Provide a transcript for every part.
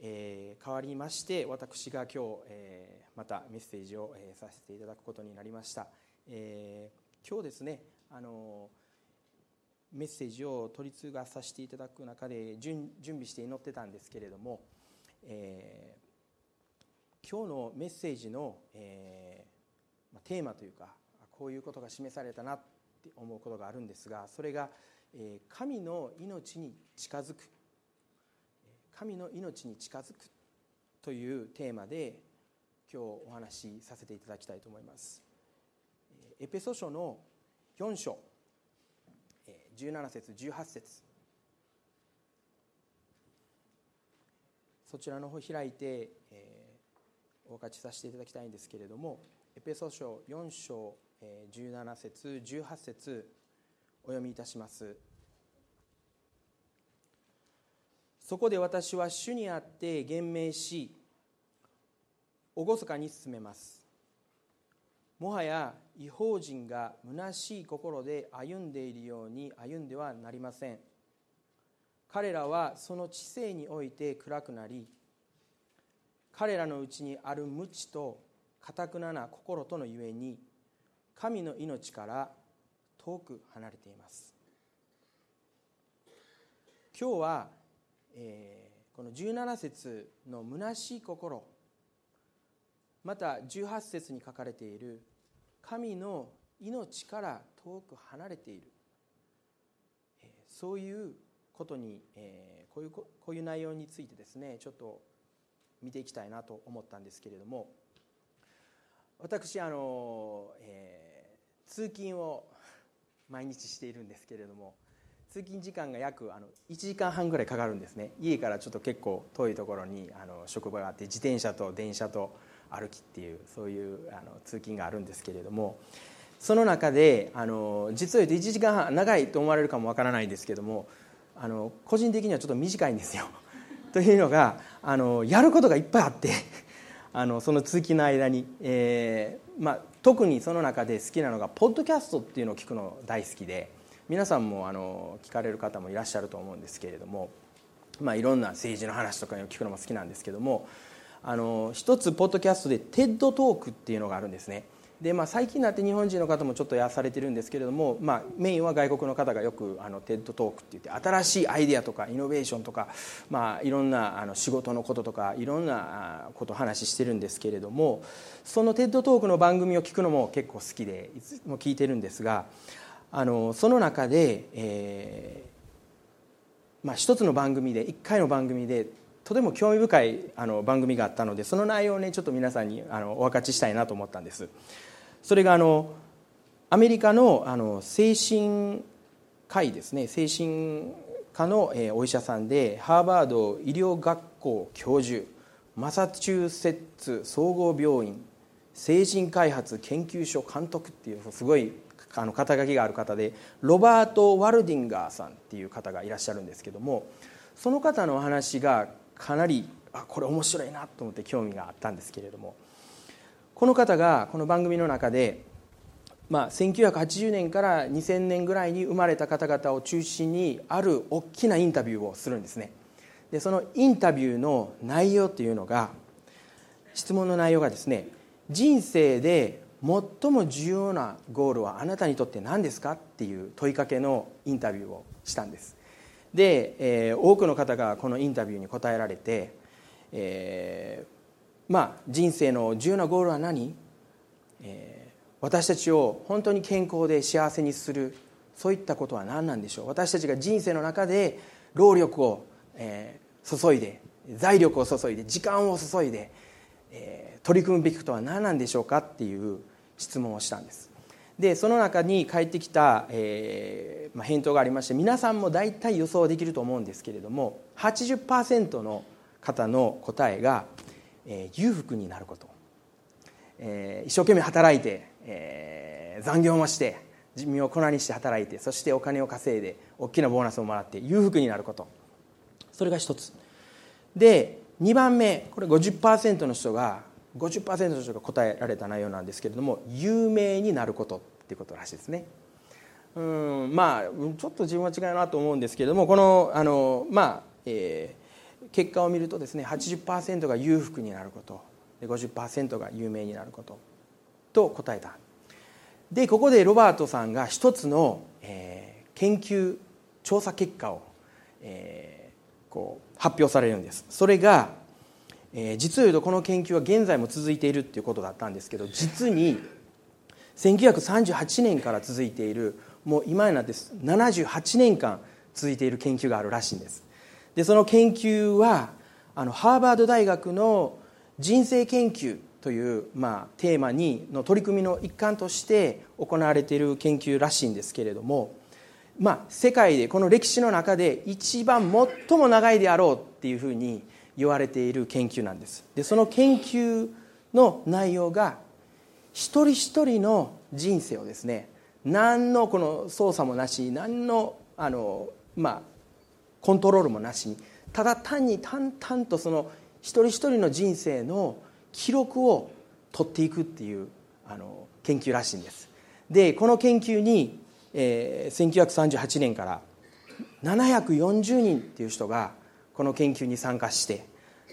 えー、代わりまして私が今日、え、またメッセージを、え、させていただくことになりました、え、今日ですねあのメッセージを取り次がさせていただく中で準備して祈ってたんですけれども、え、今日のメッセージの、えー、テーマというかこういうことが示されたなって思うことがあるんですがそれが、え、神の命に近づく。神の命に近づくというテーマで今日お話しさせていただきたいと思います。エペソ書の4章17節18節。そちらの方開いて、えー、お分かちさせていただきたいんですけれどもエペソ書4章、えー、17節18節お読みいたします。そこで私は主にあって言明し厳かに進めます。もはや違法人が虚しい心で歩んでいるように歩んではなりません。彼らはその知性において暗くなり彼らのうちにある無知とかたくなな心とのゆえに神の命から遠く離れています。今日はえー、この17節の虚しい心また18節に書かれている神の命から遠く離れている、え、そういうことに、えー、こういうこういう内容についてですねちょっと見ていきたいなと思ったんですけれども私あの、えー、通勤を毎日しているんですけれども通勤時間が約あの1時間半ぐらいかかるんですね家からちょっと結構遠いところにあの職場があって自転車と電車と歩きっていうそういうあの通勤があるんですけれどもその中であの実を言うと1時間半長いと思われるかもわからないんですけどもあの個人的にはちょっと短いんですよ。というのがあのやることがいっぱいあってあのその通勤の間に、えーまあ、特にその中で好きなのがポッドキャストっていうのを聞くの大好きで。皆さんもあの聞かれる方もいらっしゃると思うんですけれども、まあ、いろんな政治の話とかを聞くのも好きなんですけどもあの一つポッドキャストで TED トークっていうのがあるんですね。で、まあ、最近になって日本人の方もちょっとやされてるんですけれども、まあ、メインは外国の方がよくあの TED トークって言って新しいアイデアとかイノベーションとか、まあ、いろんなあの仕事のこととかいろんなことを話してるんですけれどもその TED トークの番組を聞くのも結構好きでいつも聞いてるんですがあのその中で、えーまあ、一つの番組で一回の番組でとても興味深いあの番組があったのでその内容をねちょっと皆さんにあのお分かちしたいなと思ったんです。それがあのアメリカのあの精神科医ですね。精神科のえお医者さんでハーバード医療学校教授マサチューセッツ総合病院精神開発研究所監督っていうすごいあの肩書きがある方でロバート・ワルディンガーさんっていう方がいらっしゃるんですけどもその方のお話がかなりあこれ面白いなと思って興味があったんですけれどもこの方がこの番組の中で、まあ、1980年から2000年ぐらいに生まれた方々を中心にある大きなインタビューをするんですね。でそのインタビューの内容っていうのが質問の内容がですね人生で最も重要なゴールはあなたにとって何ですかっていう問いかけのインタビューをしたんです。で、えー、多くの方がこのインタビューに答えられて、えー、まあ人生の重要なゴールは何、えー、私たちを本当に健康で幸せにするそういったことは何なんでしょう？私たちが人生の中で労力を、えー、注いで財力を注いで時間を注いで、えー、取り組むべきことは何なんでしょうかっていう質問をしたんです。でその中に返ってきた、えーまあ、返答がありまして皆さんも大体予想できると思うんですけれども80%の方の答えが、えー、裕福になること、えー、一生懸命働いて、えー、残業もして身を粉にして働いてそしてお金を稼いで大きなボーナスをもらって裕福になること。それが一つ。で2番目これ50%の人が50%の人が答えられた内容なんですけれども有名になることっていうことらしいですね。うんまあちょっと自分は違うなと思うんですけれどもこのあのまあ、えー、結果を見るとですね80%が裕福になることで50%が有名になることと答えたでここでロバートさんが一つの、えー、研究調査結果を、えー、こう発表されるんですそれが、えー、実を言うとこの研究は現在も続いているっていうことだったんですけど実に1938年から続いているもう今になって78年間続いている研究があるらしいんです。でその研究はあのハーバード大学の人生研究という、まあ、テーマにの取り組みの一環として行われている研究らしいんですけれども、まあ、世界でこの歴史の中で一番最も長いであろうっていうふうに言われている研究なんです。でその研究の内容が一人一人の人生をですね何のこの操作もなし何のあの、まあ、コントロールもなしにただ単に淡々とその一人一人の人生の記録を取っていくっていうあの研究らしいんです。でこの研究に、えー、1938年から740人っていう人がこの研究に参加して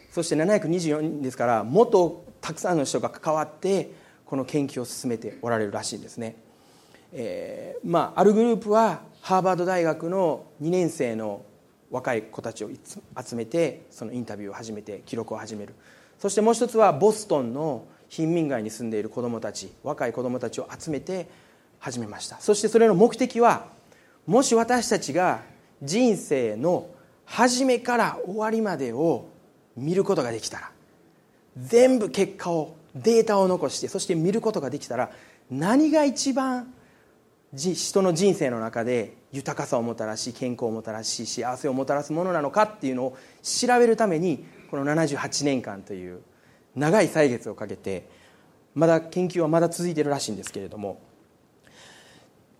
そして724人ですからもっとたくさんの人が関わってこの研究を進めておられるらしいんですね、えー、まあ、あるグループはハーバード大学の2年生の若い子たちを集めてそのインタビューを始めて記録を始める。そしてもう一つはボストンの貧民街に住んでいる子どもたち若い子どもたちを集めて始めました。そしてそれの目的はもし私たちが人生の初めから終わりまでを見ることができたら全部結果をデータを残してそして見ることができたら何が一番人の人生の中で豊かさをもたらし健康をもたらし幸せをもたらすものなのかっていうのを調べるためにこの78年間という長い歳月をかけてまだ研究はまだ続いてるらしいんですけれども。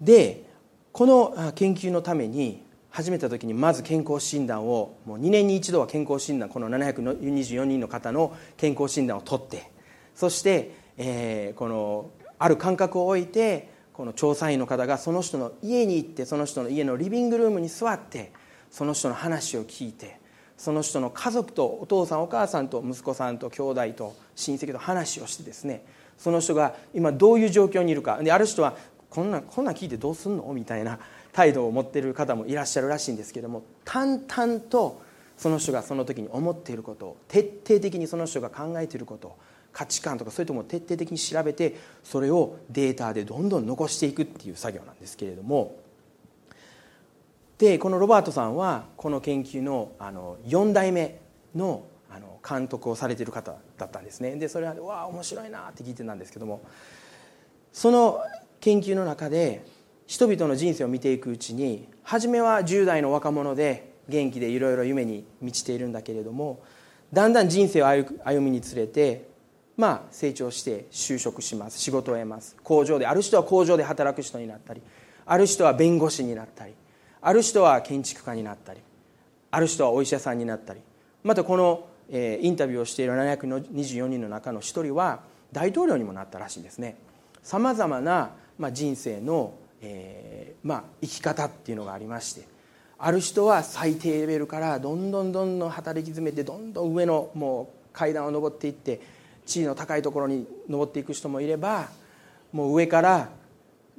でこの研究のために始めた時にまず健康診断をもう2年に一度は健康診断この724人の方の健康診断を取ってそして、えー、このある間隔を置いてこの調査員の方がその人の家に行ってその人の家のリビングルームに座ってその人の話を聞いてその人の家族とお父さんお母さんと息子さんと兄弟と親戚と話をしてですねその人が今どういう状況にいるかである人はこんなこんなん聞いてどうすんの？みたいな態度を持っている方もいらっしゃるらしいんですけども淡々とその人がその時に思っていることを徹底的にその人が考えていること価値観とかそういうとこを徹底的に調べてそれをデータでどんどん残していくっていう作業なんですけれども。でこのロバートさんはこの研究のあの4代目のあの監督をされている方だったんですね。でそれは「わあ面白いな」って聞いてたんですけどもその研究の中で人々の人生を見ていくうちに初めは10代の若者で元気でいろいろ夢に満ちているんだけれどもだんだん人生を歩みにつれてまあ、成長して就職します仕事を得ます。工場である人は工場で働く人になったりある人は弁護士になったりある人は建築家になったりある人はお医者さんになったりまたこの、え、インタビューをしている724人の中の1人は大統領にもなったらしいんですね。さまざまな、ま、人生の、えーまあ、生き方っていうのがありましてある人は最低レベルからどんどんどんどん働き詰めてどんどん上のもう階段を上っていって地位の高いところに登っていく人もいればもう上から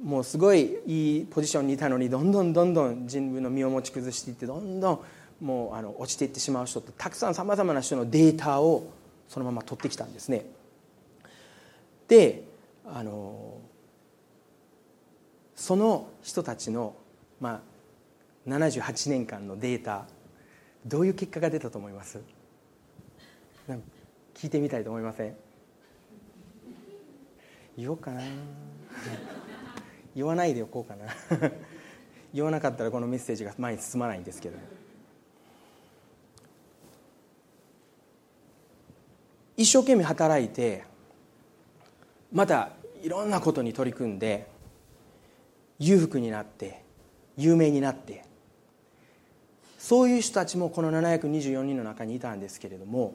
もうすごいいいポジションにいたのにどんどんどんどん自分の身を持ち崩していってどんどんもうあの落ちていってしまう人ってたくさんさまざまな人のデータをそのまま取ってきたんですね。であのその人たちの、まあ、78年間のデータどういう結果が出たと思います？聞いてみたいと思いません？言おうかな。言わないでおこうかな。言わなかったらこのメッセージが前に進まないんですけど。一生懸命働いてまたいろんなことに取り組んで裕福になって有名になって。そういう人たちもこの724人の中にいたんですけれども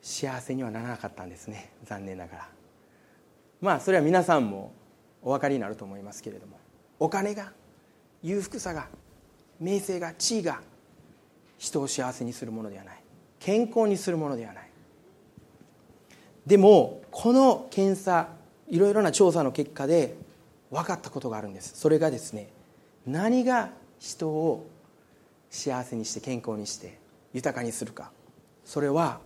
幸せにはならなかったんですね残念ながら。まあそれは皆さんもお分かりになると思いますけれどもお金が裕福さが名声が地位が人を幸せにするものではない。健康にするものではない。でもこの検査いろいろな調査の結果で分かったことがあるんです。それがですね何が人を幸せにして健康にして豊かにするか。それは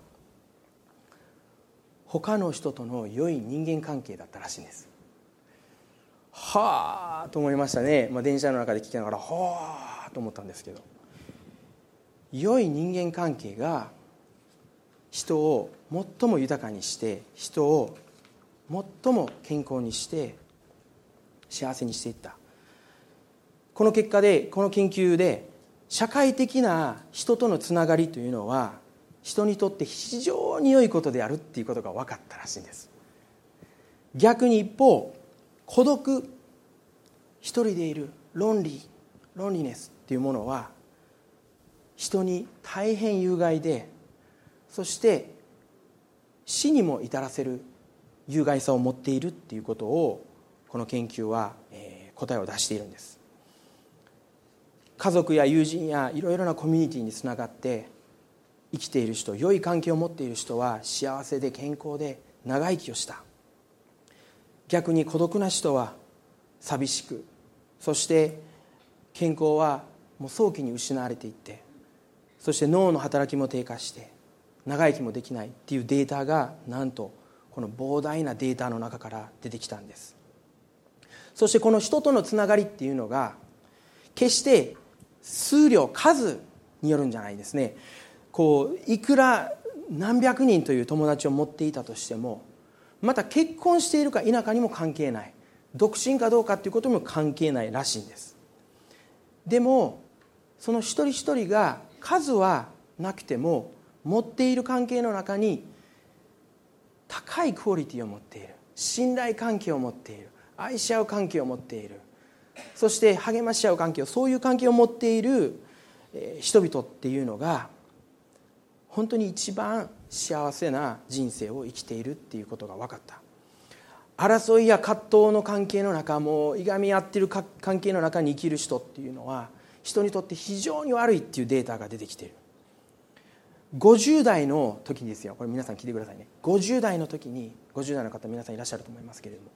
他の人との良い人間関係だったらしいんです。はあと思いましたね、まあ、電車の中で聞きながらはあと思ったんですけど。良い人間関係が人を最も豊かにして人を最も健康にして幸せにしていった。この結果でこの研究で社会的な人とのつながりというのは人にとって非常に良いことであるっていうことが分かったらしいんです。逆に一方孤独一人でいる論理ロンリネスっていうものは人に大変有害でそして死にも至らせる有害さを持っているっていうことをこの研究は、答えを出しているんです。家族や友人やいろいろなコミュニティにつながって生きている人良い関係を持っている人は幸せで健康で長生きをした。逆に孤独な人は寂しくそして健康はもう早期に失われていってそして脳の働きも低下して長生きもできないっていうデータがなんとこの膨大なデータの中から出てきたんです。そしてこの人とのつながりっていうのが決して数量数によるんじゃないですね。こういくら何百人という友達を持っていたとしてもまた結婚しているか否かにも関係ない。独身かどうかということも関係ないらしいんです。でもその一人一人が数はなくても持っている関係の中に高いクオリティを持っている。信頼関係を持っている。愛し合う関係を持っている。そして励まし合う関係をそういう関係を持っている人々っていうのが本当に一番幸せな人生を生きているっていうことが分かった。争いや葛藤の関係の中もいがみ合っている関係の中に生きる人っていうのは人にとって非常に悪いっていうデータが出てきている50代の時にですよ。これ皆さん聞いてくださいね。50代の時に50代の方皆さんいらっしゃると思いますけれども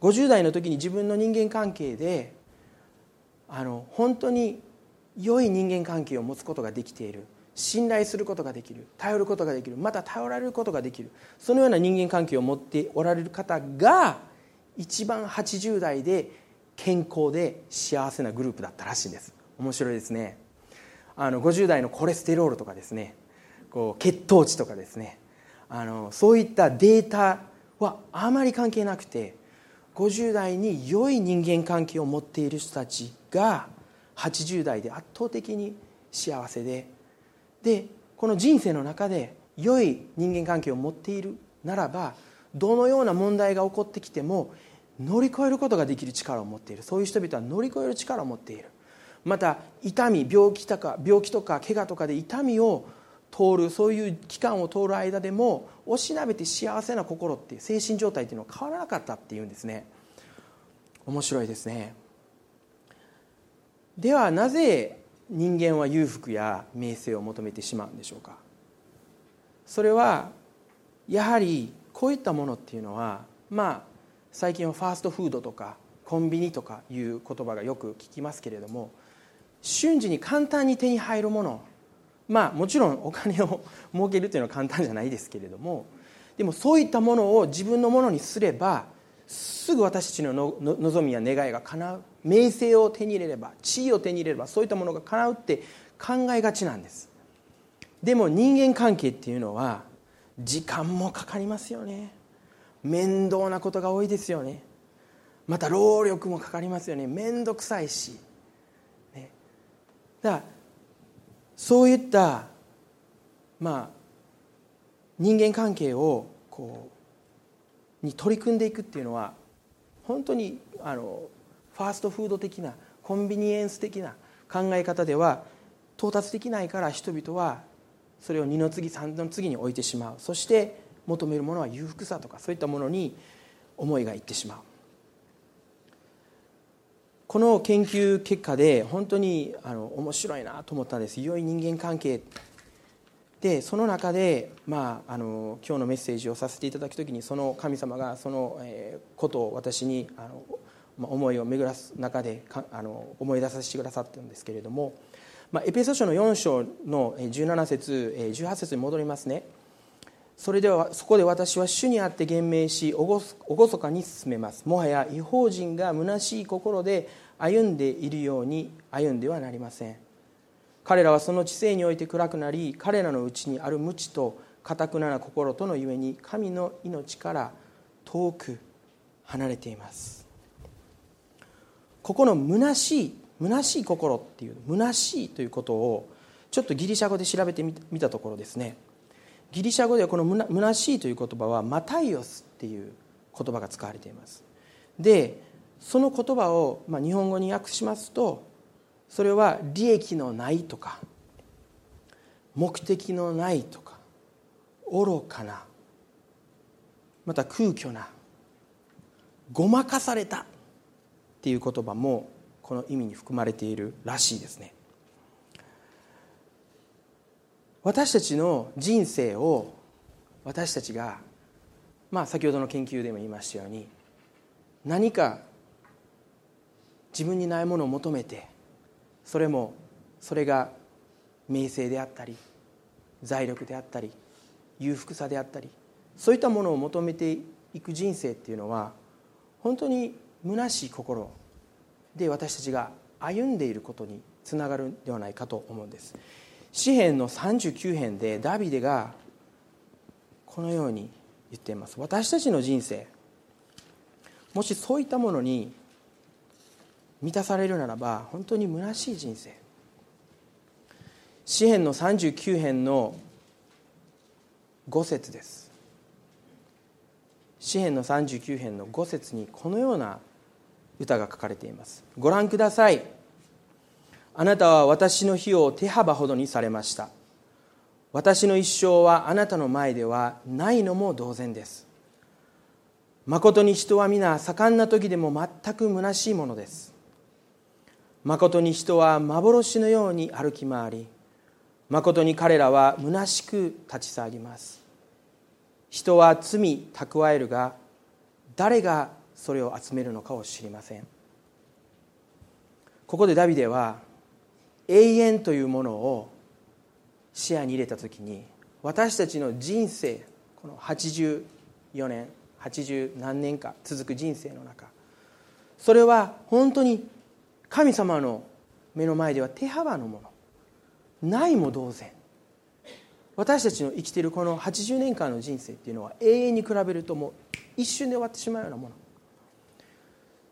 50代の時に自分の人間関係であの本当に良い人間関係を持つことができている。信頼することができる。頼ることができる。また頼られることができる。そのような人間関係を持っておられる方が一番80代で健康で幸せなグループだったらしいんです。面白いですね。あの50代のコレステロールとかですね。こう血糖値とかですね。あのそういったデータはあまり関係なくて50代に良い人間関係を持っている人たちが80代で圧倒的に幸せででこの人生の中で良い人間関係を持っているならばどのような問題が起こってきても乗り越えることができる力を持っている。そういう人々は乗り越える力を持っている。また痛み病気とか病気とか怪我とかで痛みを通るそういう期間を通る間でもおしなべて幸せな心っていう精神状態っていうのは変わらなかったっていうんですね。面白いですね。ではなぜ人間は裕福や名声を求めてしまうんでしょうか。それはやはりこういったものっていうのはまあ最近はファーストフードとかコンビニとかいう言葉がよく聞きますけれども瞬時に簡単に手に入るものまあもちろんお金を儲けるというのは簡単じゃないですけれどもでもそういったものを自分のものにすればすぐ私たちの望みや願いが叶う。名声を手に入れれば地位を手に入れればそういったものが叶うって考えがちなんです。でも人間関係っていうのは時間もかかりますよね。面倒なことが多いですよね。また労力もかかりますよね。面倒くさいし、ね、だからそういったまあ人間関係をこうに取り組んでいくっていうのは本当にあのファーストフード的なコンビニエンス的な考え方では到達できないから人々はそれを二の次三の次に置いてしまう。そして求めるものは裕福さとかそういったものに思いがいってしまう。この研究結果で本当にあの面白いなと思ったんです。良い人間関係。でその中で、まあ、あの今日のメッセージをさせていただく時にその神様がその、えことを私にあの、ま、思いを巡らす中でかあの思い出させてくださったんですけれども、まあ、エペソ書の4章の17節18節に戻りますね。それではそこで私は主にあって言明し厳かに進めます。もはや違法人が虚しい心で歩んでいるように歩んではなりません。彼らはその知性において暗くなり彼らのうちにある無知とかたくなな心とのゆえに神の命から遠く離れています。ここの虚しい虚しい心っていう虚しいということをちょっとギリシャ語で調べてみたところですね。ギリシャ語ではこの虚しいという言葉はマタイオスっていう言葉が使われています。でその言葉をまあ日本語に訳しますとそれは利益のないとか目的のないとか愚かなまた空虚なごまかされたっていう言葉もこの意味に含まれているらしいですね。私たちの人生を私たちがまあ先ほどの研究でも言いましたように何か自分にないものを求めてそれもそれが名声であったり財力であったり裕福さであったりそういったものを求めていく人生っていうのは本当に虚しい心で私たちが歩んでいることにつながるんではないかと思うんです。詩篇の39編でダビデがこのように言っています。私たちの人生もしそういったものに満たされるならば本当に虚しい人生。詩篇の39編の5節です。詩篇の39編の5節にこのような歌が書かれています。ご覧ください。あなたは私の費用を手幅ほどにされました。私の一生はあなたの前ではないのも同然です。まことに人は皆盛んな時でも全く虚しいものです。まことに人は幻のように歩き回りまことに彼らは虚しく立ち去ります。人は罪蓄えるが誰がそれを集めるのかを知りません。ここでダビデは永遠というものを視野に入れた時に私たちの人生この84年80何年か続く人生の中それは本当に神様の目の前では手幅のものないも同然。私たちの生きているこの80年間の人生っていうのは永遠に比べるともう一瞬で終わってしまうようなもの。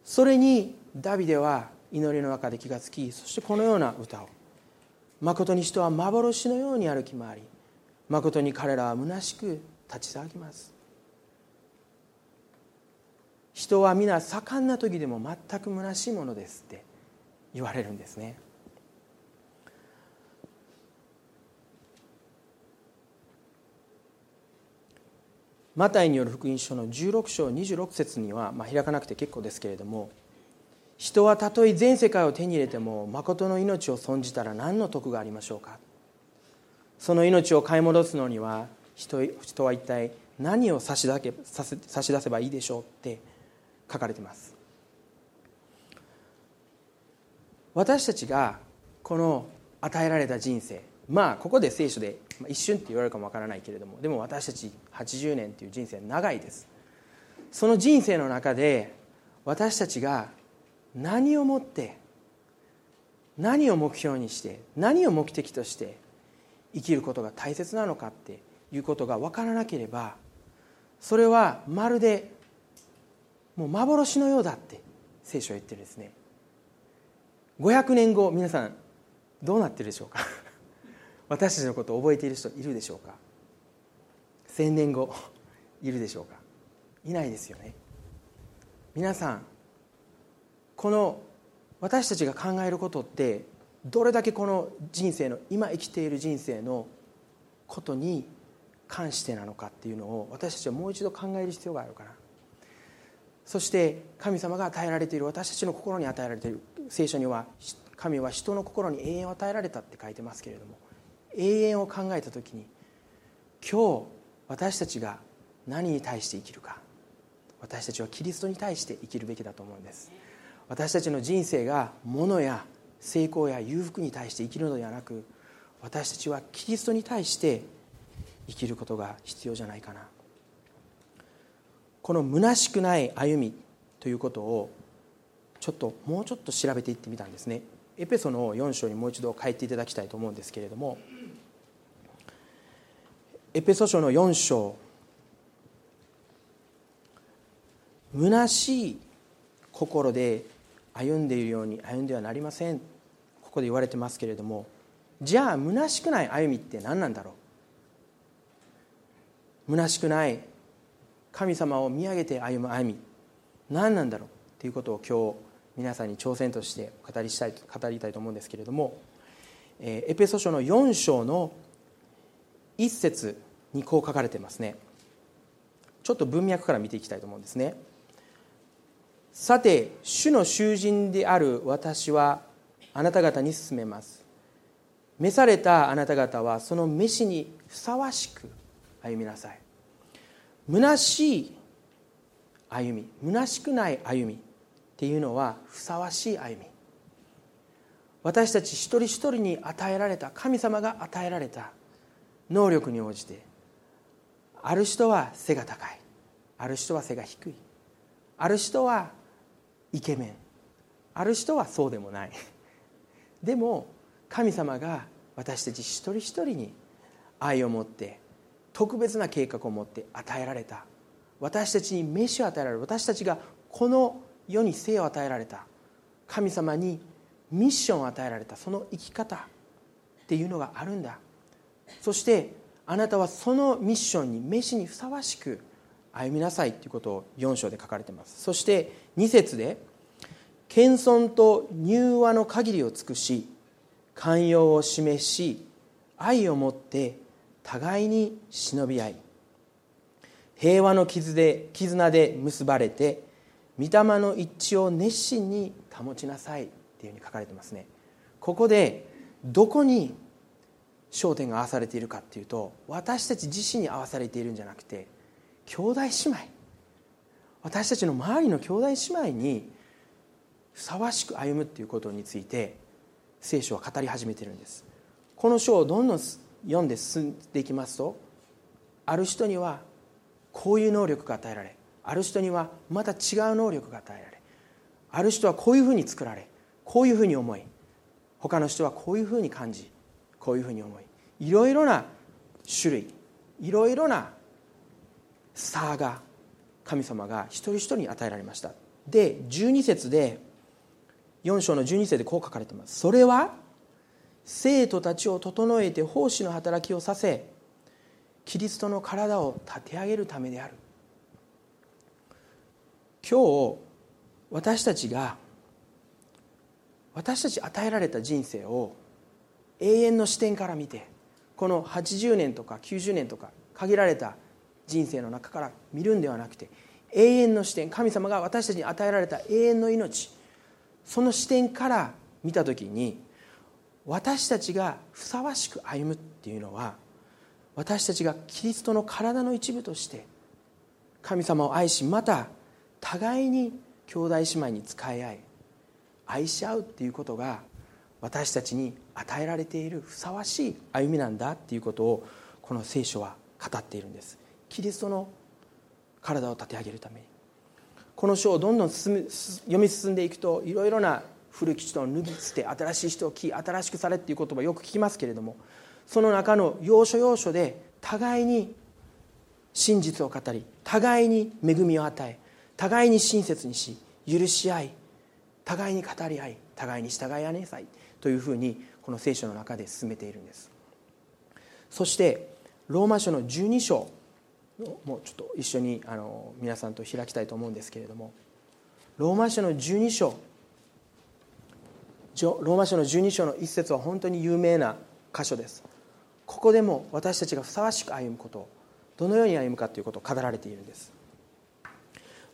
それにダビデは祈りの中で気がつきそしてこのような歌を「誠に人は幻のように歩き回り誠に彼らは虚しく立ち騒ぎます」人は皆盛んな時でも全く虚しいものですって。言われるんですね。マタイによる福音書の16章26節には、まあ、開かなくて結構ですけれども人はたとえ全世界を手に入れても誠の命を損じたら何の得がありましょうか。その命を買い戻すのには人人は一体何を差し出け差し出せばいいでしょうって書かれています。私たちがこの与えられた人生まあここで聖書で一瞬って言われるかもわからないけれどもでも私たち80年っていう人生長いです。その人生の中で私たちが何をもって何を目標にして何を目的として生きることが大切なのかっていうことが分からなければそれはまるでもう幻のようだって聖書は言ってるんですね。500年後皆さんどうなってるでしょうか？私たちのことを覚えている人いるでしょうか？1000年後いるでしょうか？いないですよね。皆さんこの私たちが考えることってどれだけこの人生の今生きている人生のことに関してなのかっていうのを私たちはもう一度考える必要があるかな。そして神様が与えられている私たちの心に与えられている。聖書には神は人の心に永遠を与えられたって書いてますけれども永遠を考えた時に今日私たちが何に対して生きるか私たちはキリストに対して生きるべきだと思うんです。私たちの人生が物や成功や裕福に対して生きるのではなく私たちはキリストに対して生きることが必要じゃないかな。この虚しくない歩みということをちょっともうちょっと調べていってみたんですね。エペソの4章にもう一度書いていただきたいと思うんですけれどもエペソ書の4章虚しい心で歩んでいるように歩んではなりません。ここで言われてますけれどもじゃあ虚しくない歩みって何なんだろう？虚しくない神様を見上げて歩む歩み何なんだろう？っていうことを今日皆さんに挑戦として語りしたい語りたいと思うんですけれどもえエペソ書の4章の一節にこう書かれてますね。ちょっと文脈から見ていきたいと思うんですね。さて主の囚人である私はあなた方に進めます。召されたあなた方はその召しにふさわしく歩みなさい。虚しい歩み虚しくない歩みっていうのはふさわしい歩み。私たち一人一人に与えられた神様が与えられた能力に応じてある人は背が高いある人は背が低いある人はイケメンある人はそうでもない。でも神様が私たち一人一人に愛を持って特別な計画を持って与えられた。私たちに飯を与えられる。私たちがこの世に生を与えられた。神様にミッションを与えられた。その生き方っていうのがあるんだ。そしてあなたはそのミッションに飯にふさわしく歩みなさいということを4章で書かれています。そして2節で謙遜と柔和の限りを尽くし寛容を示し愛を持って互いに忍び合い平和の傷で絆で結ばれて御霊の一致を熱心に保ちなさいっていうふうに書かれてますね。ここでどこに焦点が合わされているかっていうと私たち自身に合わされているんじゃなくて兄弟姉妹私たちの周りの兄弟姉妹にふさわしく歩むっていうことについて聖書は語り始めてるんです。この書をどんどん読んで進んでいきますとある人にはこういう能力が与えられある人にはまた違う能力が与えられある人はこういうふうに作られこういうふうに思い他の人はこういうふうに感じこういうふうに思いいろいろな種類いろいろな差が神様が一人一人に与えられました。で12節で4章の12節でこう書かれてます。それは生徒たちを整えて奉仕の働きをさせキリストの体を立て上げるためである。今日私たちが私たち与えられた人生を永遠の視点から見てこの80年とか90年とか限られた人生の中から見るんではなくて永遠の視点神様が私たちに与えられた永遠の命その視点から見た時に私たちがふさわしく歩むっていうのは私たちがキリストの体の一部として神様を愛しまた互いに兄弟姉妹に仕え合い愛し合うっていうことが私たちに与えられているふさわしい歩みなんだっていうことをこの聖書は語っているんです。キリストの体を立て上げるために。この書をどんどん読み進んでいくといろいろな古き人を脱ぎ捨て新しい人を着新しくされっていう言葉よく聞きますけれどもその中の要所要所で互いに真実を語り互いに恵みを与え互いに親切にし許し合い互いに語り合い互いに従い合いなさいというふうにこの聖書の中で進めているんです。そしてローマ書の12章もうちょっと一緒にあの皆さんと開きたいと思うんですけれどもローマ書の12章ローマ書の12章の一節は本当に有名な箇所です。ここでも私たちがふさわしく歩むことどのように歩むかということを語られているんです。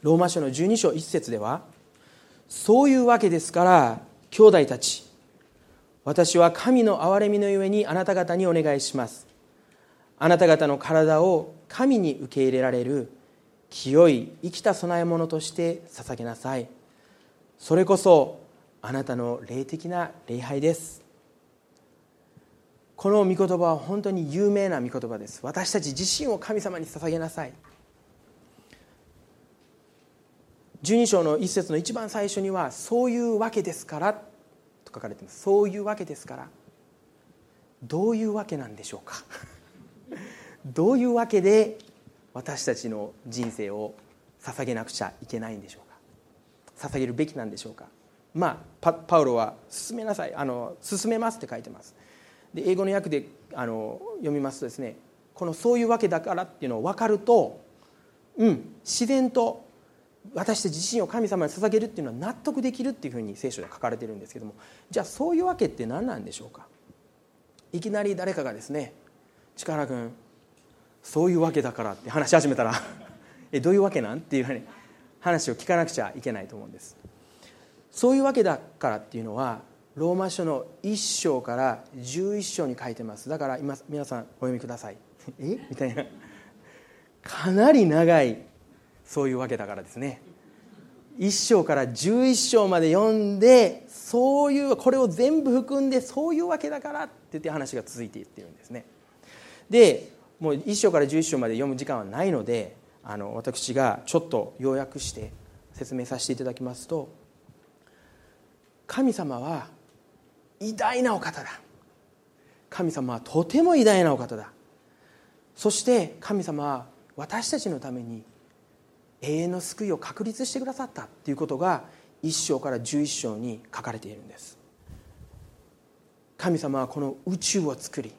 ローマ書の12章1節ではそういうわけですから兄弟たち私は神の憐れみのゆえにあなた方にお願いします。あなた方の体を神に受け入れられる清い生きた供え物として捧げなさい。それこそあなたの霊的な礼拝です。この御言葉は本当に有名な御言葉です。私たち自身を神様に捧げなさい。12章の一節の一番最初には「そういうわけですから」と書かれています。そういうわけですからどういうわけなんでしょうか。どういうわけで私たちの人生を捧げなくちゃいけないんでしょうか。捧げるべきなんでしょうか。まあパウロは「進めなさい」あの「進めます」って書いてます。で英語の訳であの読みますとですねこの「そういうわけだから」っていうのを分かるとうん自然と私たち自身を神様に捧げるっていうのは納得できるっていうふうに聖書で書かれてるんですけどもじゃあそういうわけって何なんでしょうかいきなり誰かがですね「力君そういうわけだから」って話し始めたらえどういうわけなんっていうふうに話を聞かなくちゃいけないと思うんですそういうわけだからっていうのはローマ書の1章から11章に書いてます。だから今皆さんお読みください。え？みたいな。かなり長いそういうわけだからですね。1章から11章まで読んでそういうこれを全部含んでそういうわけだからって言って話が続いていってるんですね。でもう1章から11章まで読む時間はないのであの私がちょっと要約して説明させていただきますと神様は偉大なお方だ。神様はとても偉大なお方だ。そして神様は私たちのために永遠の救いを確立してくださったということが1章から11章に書かれているんです。神様はこの宇宙を作り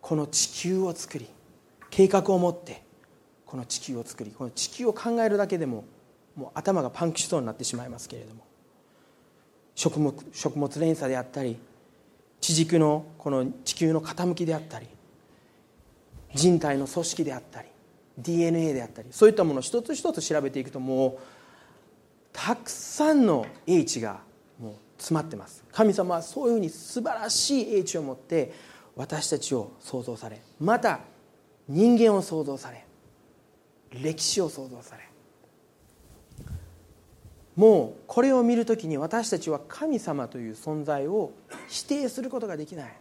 この地球を作り計画を持ってこの地球を作りこの地球を考えるだけでももう頭がパンクしそうになってしまいますけれども食物食物連鎖であったり地軸のこの地球の傾きであったり人体の組織であったり DNA であったりそういったものを一つ一つ調べていくともうたくさんの英知がもう詰まってます。神様はそういうふうに素晴らしい英知を持って私たちを創造されまた人間を創造され歴史を創造されもうこれを見るときに私たちは神様という存在を否定することができない。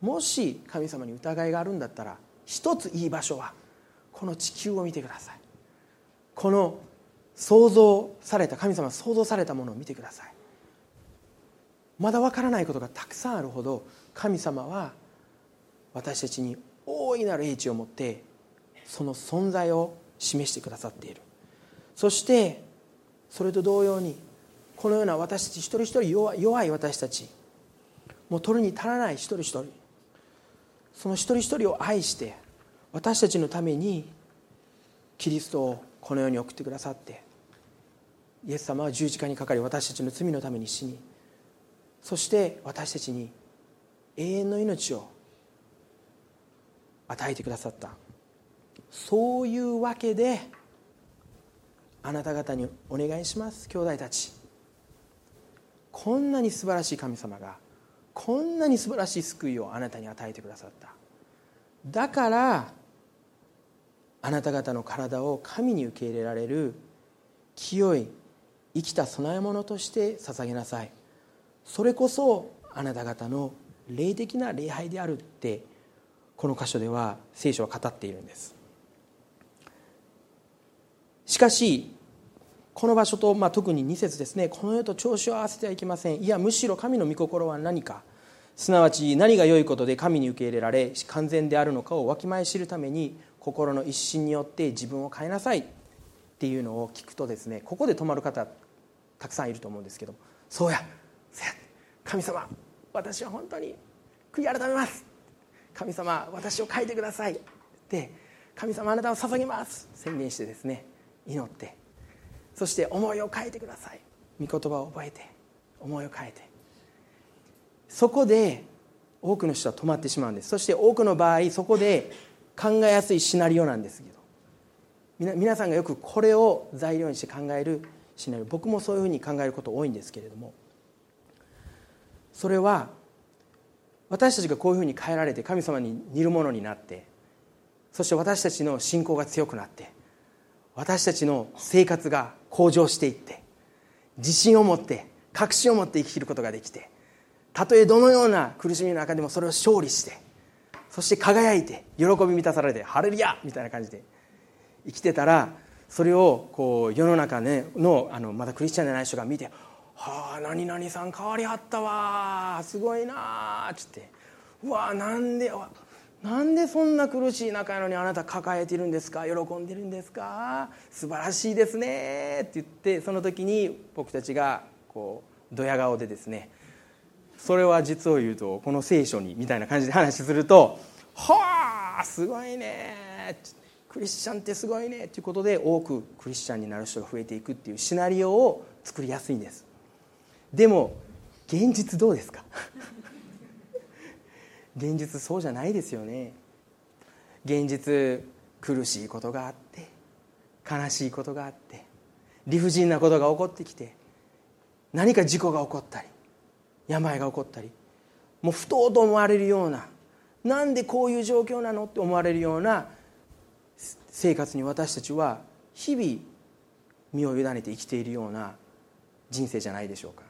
もし神様に疑いがあるんだったら一ついい場所はこの地球を見てください。この創造された神様創造されたものを見てください。まだわからないことがたくさんあるほど神様は私たちに大いなる英知を持ってその存在を示してくださっている。そしてそれと同様にこのような私たち一人一人弱弱い私たちもう取るに足らない一人一人。その一人一人を愛して私たちのためにキリストをこの世に送ってくださってイエス様は十字架にかかり私たちの罪のために死にそして私たちに永遠の命を与えてくださった。そういうわけであなた方にお願いします。兄弟たち。こんなに素晴らしい神様がこんなに素晴らしい救いをあなたに与えてくださった。だからあなた方の体を神に受け入れられる清い生きた供え物として捧げなさい。それこそあなた方の霊的な礼拝であるってこの箇所では聖書は語っているんです。しかしこの場所と、まあ、特に2節ですね。この世と調子を合わせてはいけません。いやむしろ神の御心は何か。すなわち何が良いことで神に受け入れられ完全であるのかをわきまえ知るために心の一心によって自分を変えなさい。っていうのを聞くとですねここで止まる方たくさんいると思うんですけどそうやそうや。神様私は本当に悔い改めます。神様私を変えてください。って神様あなたを捧げます。宣言してですね祈って。そして思いを変えてください。御言葉を覚えて思いを変えて。そこで多くの人は止まってしまうんです。そして多くの場合そこで考えやすいシナリオなんですけど。皆さんがよくこれを材料にして考えるシナリオ。僕もそういうふうに考えること多いんですけれども。それは私たちがこういうふうに変えられて神様に似るものになってそして私たちの信仰が強くなって私たちの生活が向上していって自信を持って確信を持って生きることができてたとえどのような苦しみの中でもそれを勝利してそして輝いて喜び満たされて「ハレルヤ!」みたいな感じで生きてたらそれをこう世の中、ね、のあのまだクリスチャンじゃない人が見て「はあ何々さん変わりはったわすごいな」っつって「うわなんでなんでそんな苦しい中やのにあなた抱えてるんですか？喜んでるんですか？素晴らしいですね」って言ってその時に僕たちがこうドヤ顔でですねそれは実を言うとこの聖書にみたいな感じで話すると「はあすごいね」クリスチャンってすごいねということで多くクリスチャンになる人が増えていくっていうシナリオを作りやすいんです。でも現実どうですか？現実そうじゃないですよね。現実苦しいことがあって悲しいことがあって理不尽なことが起こってきて何か事故が起こったり病が起こったりもう不当と思われるようななんでこういう状況なのって思われるような生活に私たちは日々身を委ねて生きているような人生じゃないでしょうか。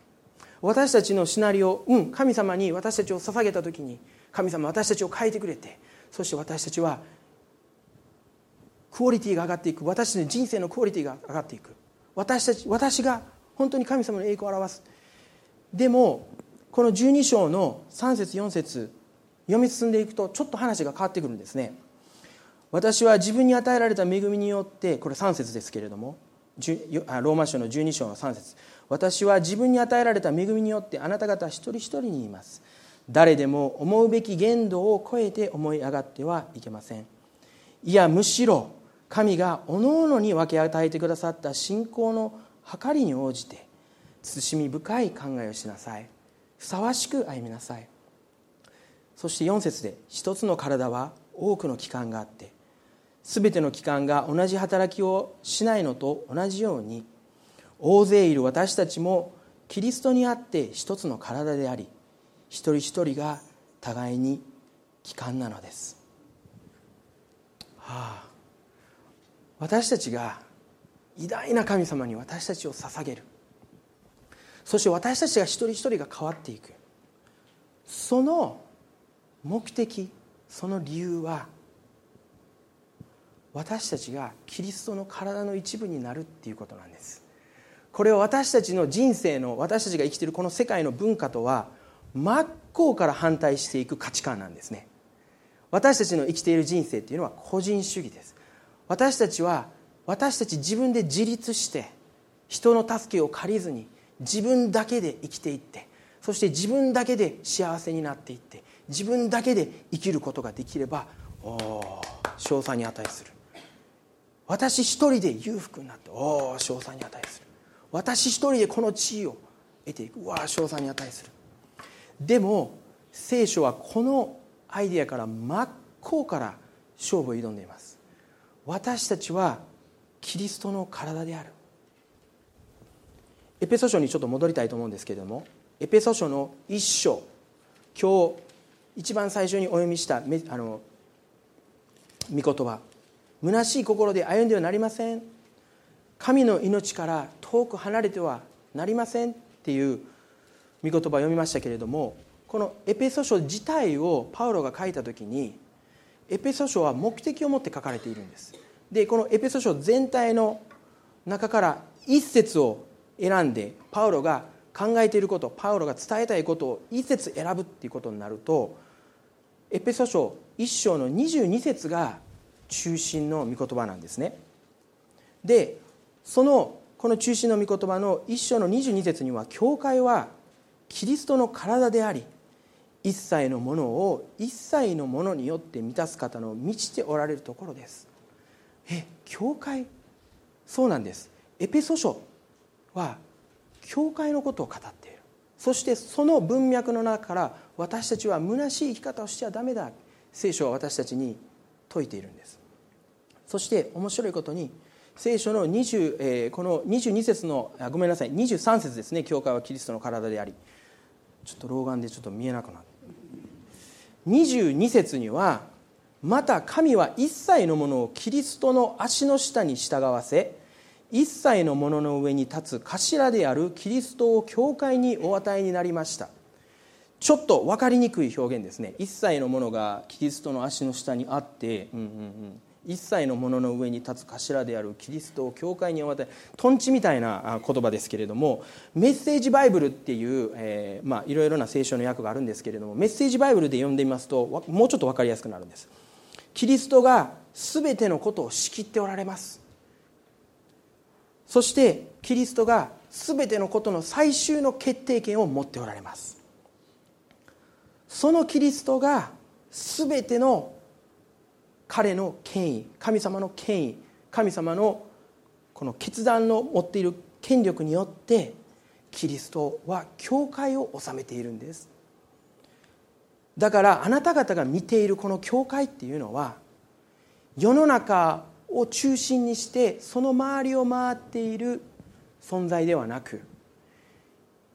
私たちのシナリオうん神様に私たちを捧げた時に神様私たちを変えてくれてそして私たちはクオリティが上がっていく。私たちの人生のクオリティが上がっていく。私たち私が本当に神様の栄光を表す。でもこの12章の3節4節読み進んでいくとちょっと話が変わってくるんですね。私は自分に与えられた恵みによってこれ3節ですけれどもローマ書の12章の3節。私は自分に与えられた恵みによってあなた方一人一人に言います。誰でも思うべき限度を超えて思い上がってはいけません。いやむしろ神がおのおのに分け与えてくださった信仰の計りに応じて慎み深い考えをしなさい。ふさわしく歩みなさい。そして4節で一つの体は多くの器官があって全ての器官が同じ働きをしないのと同じように大勢いる私たちもキリストにあって一つの体であり一人一人が互いに帰還なのです、はあ、私たちが偉大な神様に私たちを捧げる。そして私たちが一人一人が変わっていく。その目的その理由は私たちがキリストの体の一部になるっていうことなんです。これは私たちの人生の私たちが生きているこの世界の文化とは真っ向から反対していく価値観なんですね。私たちの生きている人生っていうのは個人主義です。私たちは私たち自分で自立して人の助けを借りずに自分だけで生きていってそして自分だけで幸せになっていって自分だけで生きることができればおお賞賛に値する。私一人で裕福になっておお賞賛に値する。私一人でこの地位を得ていく。うわ賞賛に値する。でも聖書はこのアイデアから真っ向から勝負を挑んでいます。私たちはキリストの体である。エペソ書にちょっと戻りたいと思うんですけれどもエペソ書の一章今日一番最初にお読みしたあの御言葉。虚しい心で歩んではなりません。神の命から遠く離れてはなりませんっていう御言葉を読みましたけれどもこのエペソ書自体をパウロが書いた時にエペソ書は目的を持って書かれているんです。でこのエペソ書全体の中から一節を選んでパウロが考えていることパウロが伝えたいことを一節選ぶっていうことになるとエペソ書1章の22節が中心の御言葉なんですね。でそのこの中心の御言葉の1章の22節には教会はキリストの体であり一切のものを一切のものによって満たす方の満ちておられるところです。え教会？そうなんです。エペソ書は教会のことを語っている。そしてその文脈の中から私たちは虚しい生き方をしちゃダメだ。聖書は私たちに説いているんです。そして面白いことに聖書の20、えー、この22節のあごめんなさい。23節ですね。教会はキリストの体であり。ちょっと老眼でちょっと見えなくなる。22節にはまた神は一切のものをキリストの足の下に従わせ一切のものの上に立つ頭であるキリストを教会にお与えになりました。ちょっと分かりにくい表現ですね。一切のものがキリストの足の下にあって、うんうんうん、一切のものの上に立つ頭であるキリストを教会にお与えとんちみたいな言葉ですけれどもメッセージバイブルっていう、え、まあ、いろいろな聖書の訳があるんですけれどもメッセージバイブルで読んでみますともうちょっと分かりやすくなるんです。キリストが全てのことを仕切っておられます。そしてキリストが全てのことの最終の決定権を持っておられます。そのキリストが全ての彼の権威神様の権威神様のこの決断の持っている権力によってキリストは教会を治めているんです。だからあなた方が見ているこの教会っていうのは世の中を中心にしてその周りを回っている存在ではなく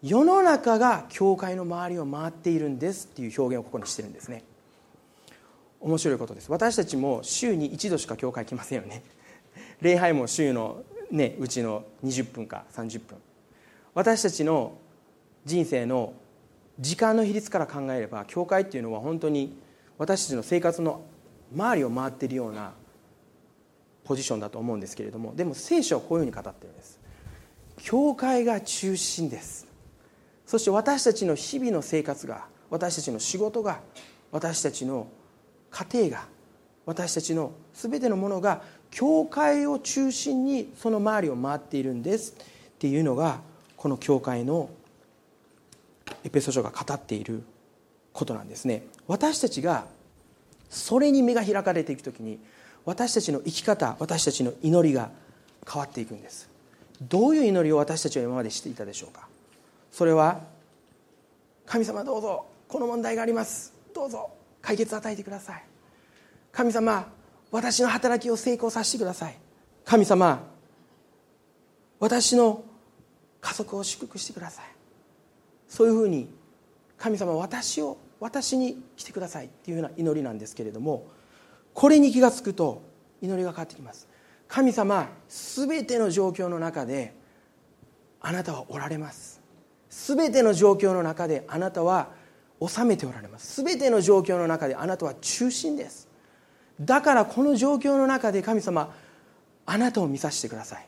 世の中が教会の周りを回っているんですっていう表現をここにしてるんですね。面白いことです。私たちも週に一度しか教会来ませんよね。礼拝も週のねうちの20分か30分。私たちの人生の時間の比率から考えれば教会っていうのは本当に私たちの生活の周りを回っているようなポジションだと思うんですけれどもでも聖書はこういうふうに語ってるんです。教会が中心です。そして私たちの日々の生活が私たちの仕事が私たちの家庭が私たちの全てのものが教会を中心にその周りを回っているんですっていうのがこの教会のエペソ書が語っていることなんですね。私たちがそれに目が開かれていく時に私たちの生き方私たちの祈りが変わっていくんです。どういう祈りを私たちは今までしていたでしょうか？それは神様どうぞこの問題があります。どうぞ。解決与えてください。神様私の働きを成功させてください。神様私の家族を祝福してください。そういうふうに神様私を私に来てください。っていうような祈りなんですけれどもこれに気が付くと祈りが変わってきます。神様全ての状況の中であなたはおられます。全ての状況の中であなたは治めておられます。全ての状況の中であなたは中心です。だからこの状況の中で神様あなたを見させてください。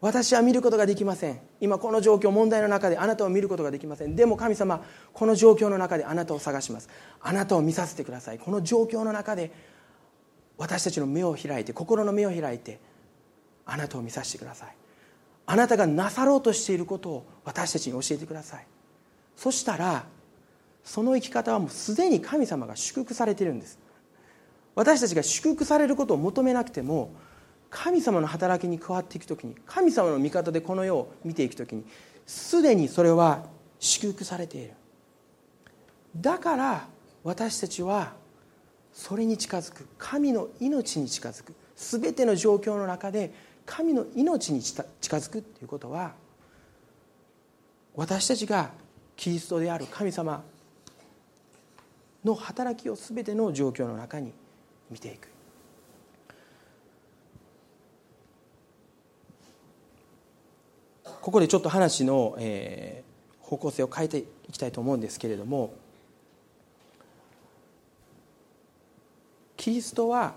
私は見ることができません。今この状況問題の中であなたを見ることができません。でも神様この状況の中であなたを探します。あなたを見させてください。この状況の中で私たちの目を開いて心の目を開いてあなたを見させてください。あなたがなさろうとしていることを私たちに教えてください。そしたらその生き方はもうすでに神様が祝福されているんです。私たちが祝福されることを求めなくても神様の働きに加わっていく時に神様の味方でこの世を見ていく時にすでにそれは祝福されている。だから私たちはそれに近づく。神の命に近づく。全ての状況の中で神の命に近づくっていうことは私たちがキリストである神様の働きを全ての状況の中に見ていく。ここでちょっと話の、えー、方向性を変えていきたいと思うんですけれどもキリストは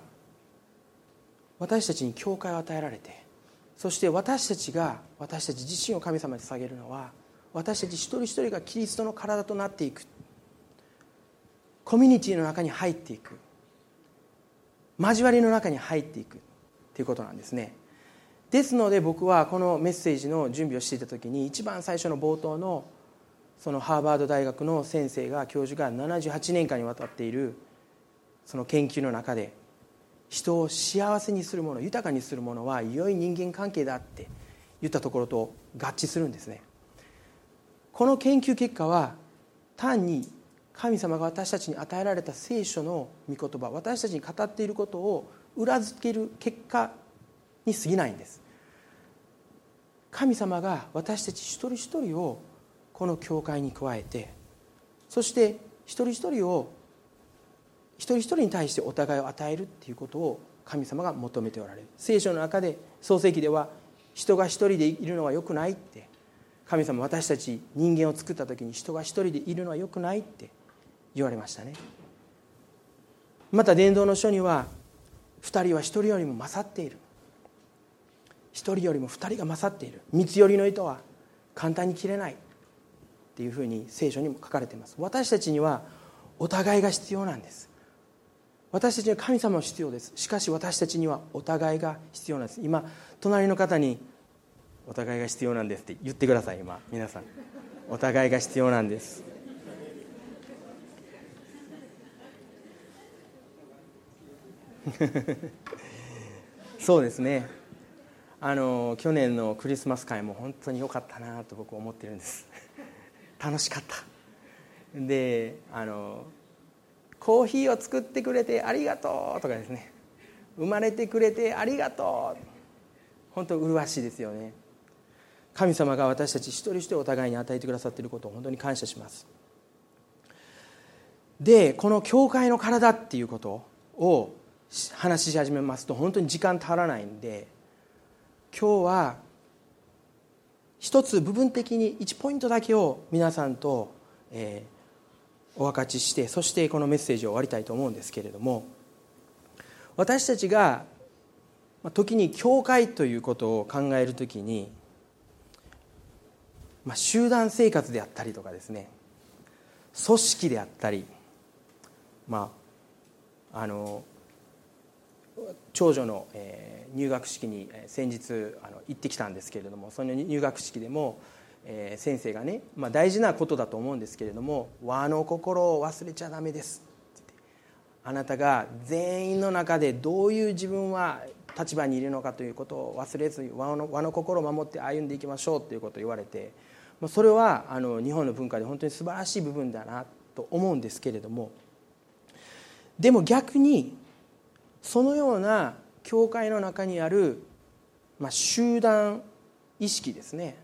私たちに教会を与えられてそして私たちが私たち自身を神様に捧げるのは私たち一人一人がキリストの体となっていくコミュニティの中に入っていく。交わりの中に入っていくということなんですね。ですので僕はこのメッセージの準備をしていた時に一番最初の冒頭のそのハーバード大学の先生が教授が78年間にわたっているその研究の中で人を幸せにするもの豊かにするものは良い人間関係だって言ったところと合致するんですね。この研究結果は単に神様が私たちに与えられた聖書の御言葉私たちに語っていることを裏付ける結果に過ぎないんです。神様が私たち一人一人をこの教会に加えてそして一人一人を一人一人に対してお互いを与えるっていうことを神様が求めておられる。聖書の中で創世記では人が一人でいるのはよくないって。神様私たち人間を作った時に人が一人でいるのはよくないって。言われましたね。また伝道の書には2人は1人よりも勝っている。1人よりも2人が勝っている。三つ寄りの糸は簡単に切れない。っていうふうに聖書にも書かれています。私たちにはお互いが必要なんです。私たちには神様も必要です。しかし私たちにはお互いが必要なんです。今隣の方にお互いが必要なんですって言ってください。今皆さん。お互いが必要なんです。そうですね。あの去年のクリスマス会も本当に良かったなと僕は思ってるんです。楽しかった。であのコーヒーを作ってくれてありがとうとかですね。生まれてくれてありがとう。本当麗しいですよね。神様が私たち一人一人お互いに与えてくださっていることを本当に感謝します。でこの教会の体っていうことを話し始めますと本当に時間足らないんで今日は一つ部分的に1ポイントだけを皆さんと、えー、お分かちしてそしてこのメッセージを終わりたいと思うんですけれども私たちが時に教会ということを考える時に、まあ、集団生活であったりとかですね組織であったりまああの長女の入学式に先日行ってきたんですけれどもその入学式でもえー、先生がね、まあ、大事なことだと思うんですけれども「和の心を忘れちゃダメです」あなたが全員の中でどういう自分は立場にいるのかということを忘れずに和の和の心を守って歩んでいきましょうということを言われてそれはあの日本の文化で本当に素晴らしい部分だなと思うんですけれどもでも逆にそのような教会の中にある、まあ、集団意識ですね。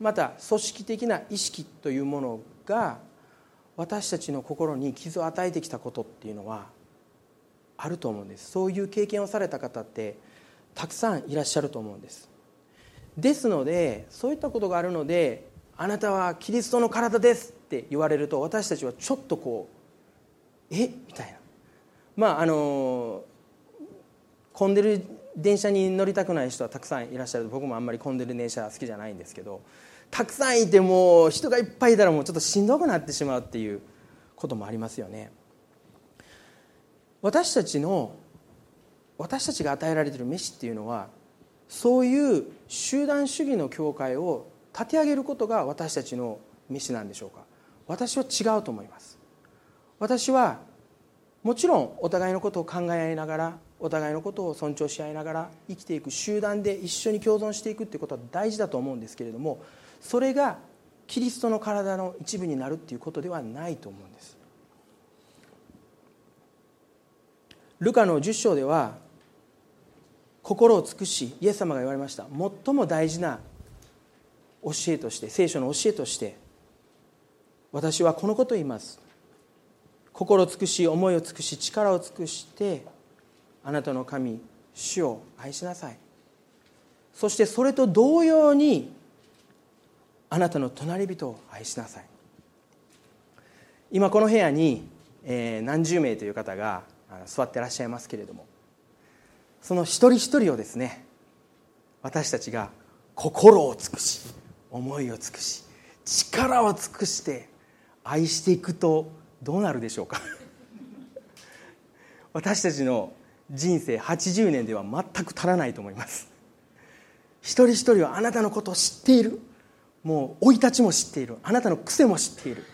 また組織的な意識というものが私たちの心に傷を与えてきたことっていうのはあると思うんです。そういう経験をされた方ってたくさんいらっしゃると思うんです。ですのでそういったことがあるのであなたはキリストの体ですって言われると私たちはちょっとこうえ？みたいな。まああの混んでる電車に乗りたくない人はたくさんいらっしゃる。僕もあんまり混んでる電車好きじゃないんですけどたくさんいても人がいっぱいいたらもうちょっとしんどくなってしまうっていうこともありますよね。私たちの私たちが与えられている飯っていうのはそういう集団主義の教会を立て上げることが私たちの飯なんでしょうか。私は違うと思います。私はもちろんお互いのことを考え合いながらお互いのことを尊重し合いながら生きていく集団で一緒に共存していくっていうことは大事だと思うんですけれどもそれがキリストの体の一部になるっていうことではないと思うんです。ルカの10章では心を尽くしイエス様が言われました最も大事な教えとして聖書の教えとして私はこのことを言います。心を尽くし思いを尽くし力を尽くしてあなたの神主を愛しなさい。そしてそれと同様にあなたの隣人を愛しなさい。今この部屋に、え、何十名という方が座ってらっしゃいますけれどもその一人一人をですね私たちが心を尽くし思いを尽くし力を尽くして愛していくとどうなるでしょうか。私たちの人生80年では全く足らないと思います。一人一人はあなたのことを知っている。もう生い立ちも知っている。あなたの癖も知っている。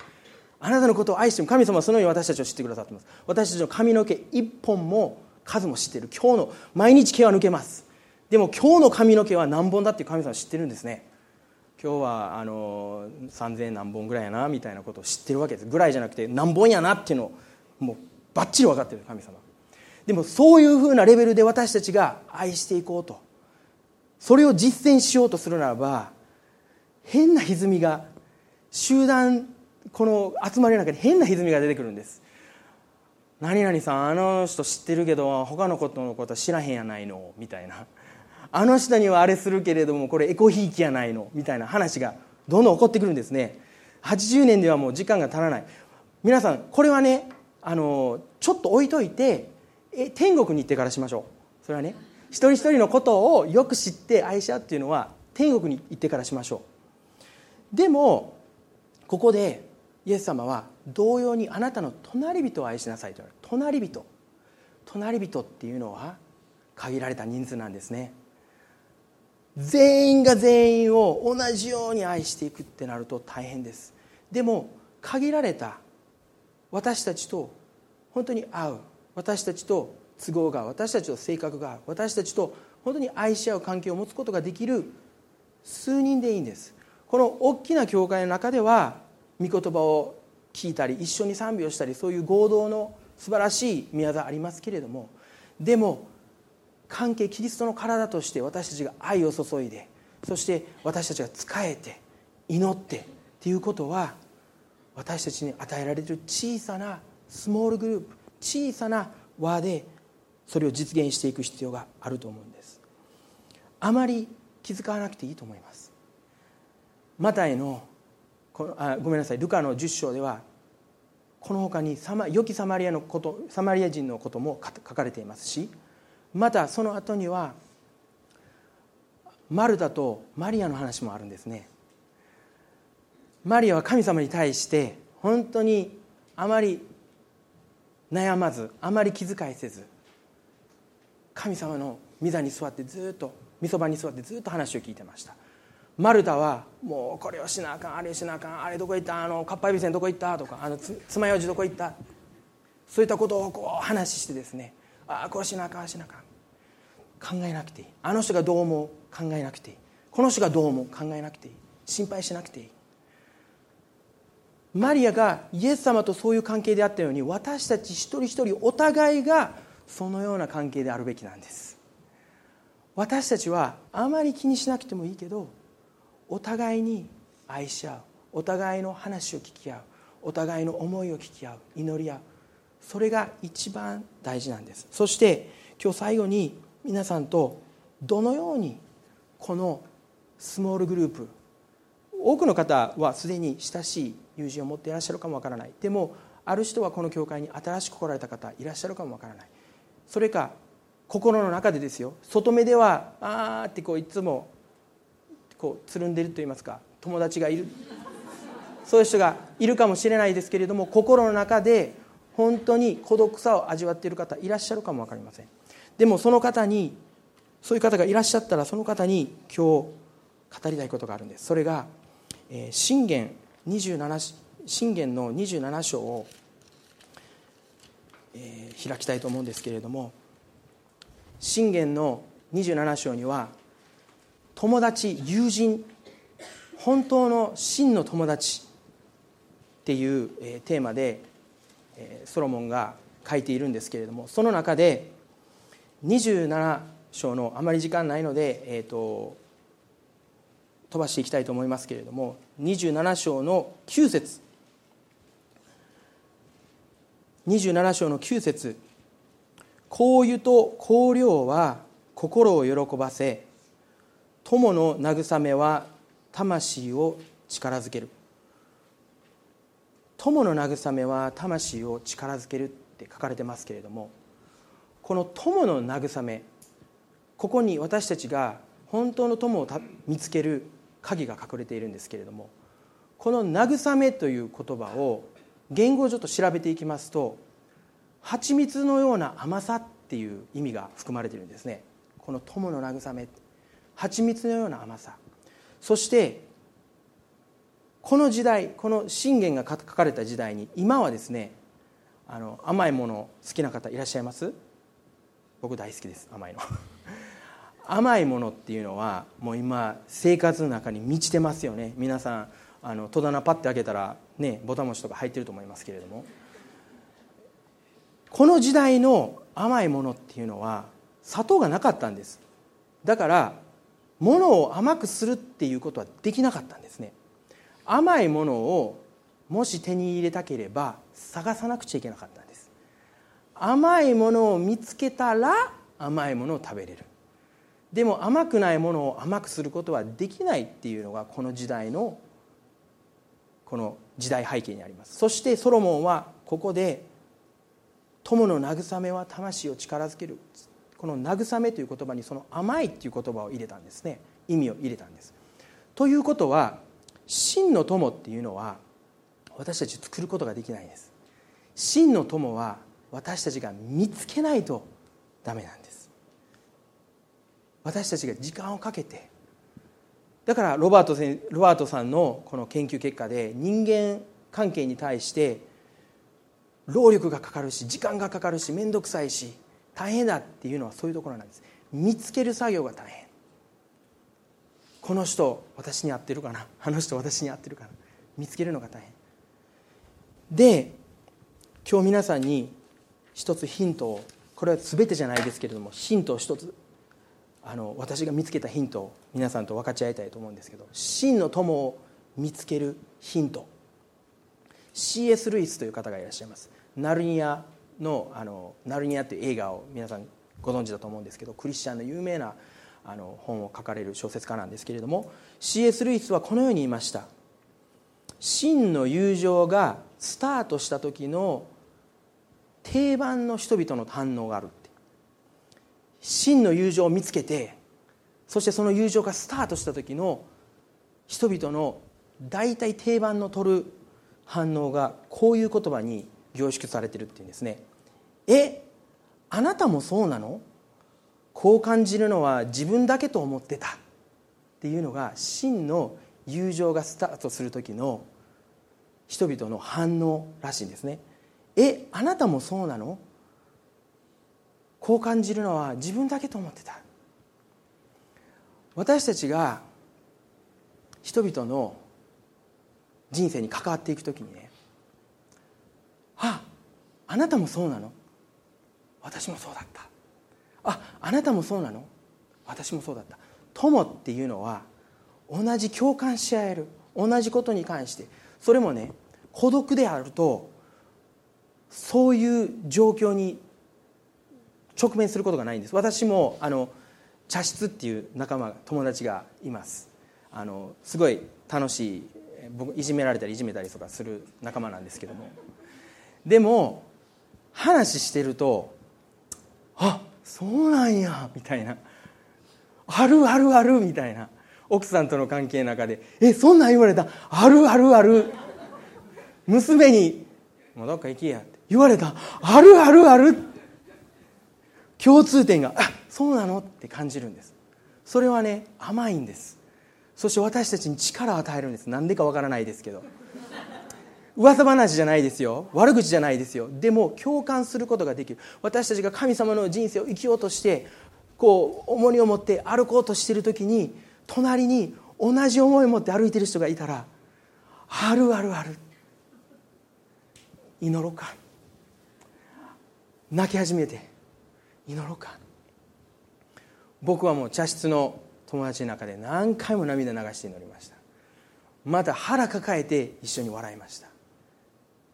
あなたのことを愛しても神様はそのように私たちを知ってくださっています。私たちの髪の毛一本も数も知っている。今日の毎日毛は抜けます。でも今日の髪の毛は何本だって神様は知ってるんですね。今日はあの3000何本ぐらいやなみたいなことを知ってるわけです。ぐらいじゃなくて何本やなっていうのをもうバッチリ分かってる神様。でもそういうふうなレベルで私たちが愛していこうと。それを実践しようとするならば変な歪みが集団この集まりの中に変な歪みが出てくるんです。何々さんあの人知ってるけど他のことのことは知らへんやないのみたいな。あの人にはあれするけれどもこれエコひいきやないのみたいな話がどんどん起こってくるんですね。80年ではもう時間が足らない。皆さんこれはねあのちょっと置いといてえ天国に行ってからしましょう。それはね一人一人のことをよく知って愛し合うっていうのは天国に行ってからしましょう。でもここでイエス様は同様にあなたの隣人を愛しなさいと言われる。隣人。隣人っていうのは限られた人数なんですね。全員が全員を同じように愛していくってなると大変です。でも限られた私たちと本当に合う。私たちと都合が私たちと性格が私たちと本当に愛し合う関係を持つことができる数人でいいんです。この大きな教会の中では御言葉を聞いたり一緒に賛美をしたりそういう合同の素晴らしい宮座ありますけれどもでも関係キリストの体として私たちが愛を注いでそして私たちが仕えて祈ってっていうことは私たちに与えられてる小さなスモールグループ小さな輪でそれを実現していく必要があると思うんです。あまり気づかなくていいと思います。マタイのこのあごめんなさい。ルカの10章ではこの他にサマ良きサマリアのことサマリア人のことも書かれていますしまたその後にはマルタとマリアの話もあるんですね。マリアは神様に対して本当にあまり悩まずあまり気遣いせず神様の御座に座ってずっと御そばに座ってずっと話を聞いてました。マルタはもうこれをしなあかんあれしなあかんあれどこ行ったあのかっぱえびせんどこ行ったとかあのつ爪楊枝どこ行ったそういったことをこう話してですねああこうしなあかんあしなあかん。考えなくていい。あの人がどう思う？考えなくていい。この人がどう思う？考えなくていい。心配しなくていい。マリアがイエス様とそういう関係であったように私たち一人一人お互いがそのような関係であるべきなんです。私たちはあまり気にしなくてもいいけどお互いに愛し合う。お互いの話を聞き合う。お互いの思いを聞き合う。祈り合う。それが一番大事なんです。そして今日最後に皆さんとどのようにこのスモールグループ多くの方はすでに親しい友人を持っていらっしゃるかもわからない。でもある人はこの教会に新しく来られた方いらっしゃるかもわからない。それか心の中でですよ。外目ではああってこういつもこうつるんでると言いますか。友達がいる。そういう人がいるかもしれないですけれども心の中で本当に孤独さを味わっている方いらっしゃるかも分かりません。でもその方にそういう方がいらっしゃったらその方に今日語りたいことがあるんです。それが信玄27信玄の27章を開きたいと思うんですけれども信玄の27章には友達友人本当の真の友達っていうテーマでソロモンが書いているんですけれどもその中で27章のあまり時間ないので、えーと、飛ばしていきたいと思いますけれども27章の9節。27章の9節。香油と香料は心を喜ばせ友の慰めは魂を力づける。友の慰めは魂を力づけるって書かれてますけれどもこの友の慰めここに私たちが本当の友を見つける鍵が隠れているんですけれどもこの慰めという言葉を言語をちょっと調べていきますと蜂蜜のような甘さっていう意味が含まれているんですね。この友の慰め。蜂蜜のような甘さ。そしてこの時代この信玄が書かれた時代に今はですねあの甘いもの好きな方いらっしゃいます？僕大好きです甘いの。甘いものっていうのはもう今生活の中に満ちてますよね。皆さんあの戸棚パッて開けたらねボタン持ちとか入ってると思いますけれども。この時代の甘いものっていうのは砂糖がなかったんです。だから物を甘くするっていうことはできなかったんですね。甘いものをもし手に入れたければ探さなくちゃいけなかったんです。甘いものを見つけたら甘いものを食べれる。でも甘くないものを甘くすることはできないっていうのがこの時代のこの時代背景にあります。そしてソロモンはここで「友の慰めは魂を力づける」この「慰め」という言葉にその「甘い」っていう言葉を入れたんですね。意味を入れたんです。ということは真の友っていうのは私たち作ることができないです。真の友は私たちが見つけないとダメなんです。私たちが時間をかけて。だからロバートロバートさんのこの研究結果で人間関係に対して労力がかかるし時間がかかるし面倒くさいし大変だっていうのはそういうところなんです。見つける作業が大変。この人私に合ってるかな？あの人私に合ってるかな？見つけるのが大変。で今日皆さんに一つヒントをこれは全てじゃないですけれどもヒントを一つあの私が見つけたヒントを皆さんと分かち合いたいと思うんですけど真の友を見つけるヒント C.S. ルイスという方がいらっしゃいますナルニアのあのナルニアという映画を皆さんご存知だと思うんですけどクリスチャンの有名なあの本を書かれる小説家なんですけれども C.S. ルイスはこのように言いました真の友情がスタートした時の定番の人々の反応があるって真の友情を見つけてそしてその友情がスタートした時の人々の大体定番の取る反応がこういう言葉に凝縮されてるっていうんですね。えあなたもそうなの？こう感じるのは自分だけと思ってた。っていうのが真の友情がスタートする時の人々の反応らしいんですね。えあなたもそうなの？こう感じるのは自分だけと思ってた。私たちが人々の人生に関わっていく時にねああなたもそうなの？私もそうだったああなたもそうなの？私もそうだった友っていうのは同じ共感し合える同じことに関してそれもね孤独であるとそういう状況に直面することがないんです。私もあの茶室っていう仲間友達がいます。あのすごい楽しい僕いじめられたりいじめたりとかする仲間なんですけども。でも話してるとあそうなんやみたいなあるあるあるみたいな。奥さんとの関係の中で「えそんなん言われた？あるあるある」娘に「もうどっか行きや」って言われた「あるあるある」共通点があそうなの？って感じるんです。それはね甘いんです。そして私たちに力を与えるんです。なんでかわからないですけど。噂話じゃないですよ。悪口じゃないですよ。でも共感することができる。私たちが神様の人生を生きようとしてこう重荷を持って歩こうとしている時に隣に同じ思いを持って歩いてる人がいたらあるあるある。祈ろうか。泣き始めて。祈ろうか。僕はもう茶室の友達の中で何回も涙流して祈りました。また腹抱えて一緒に笑いました。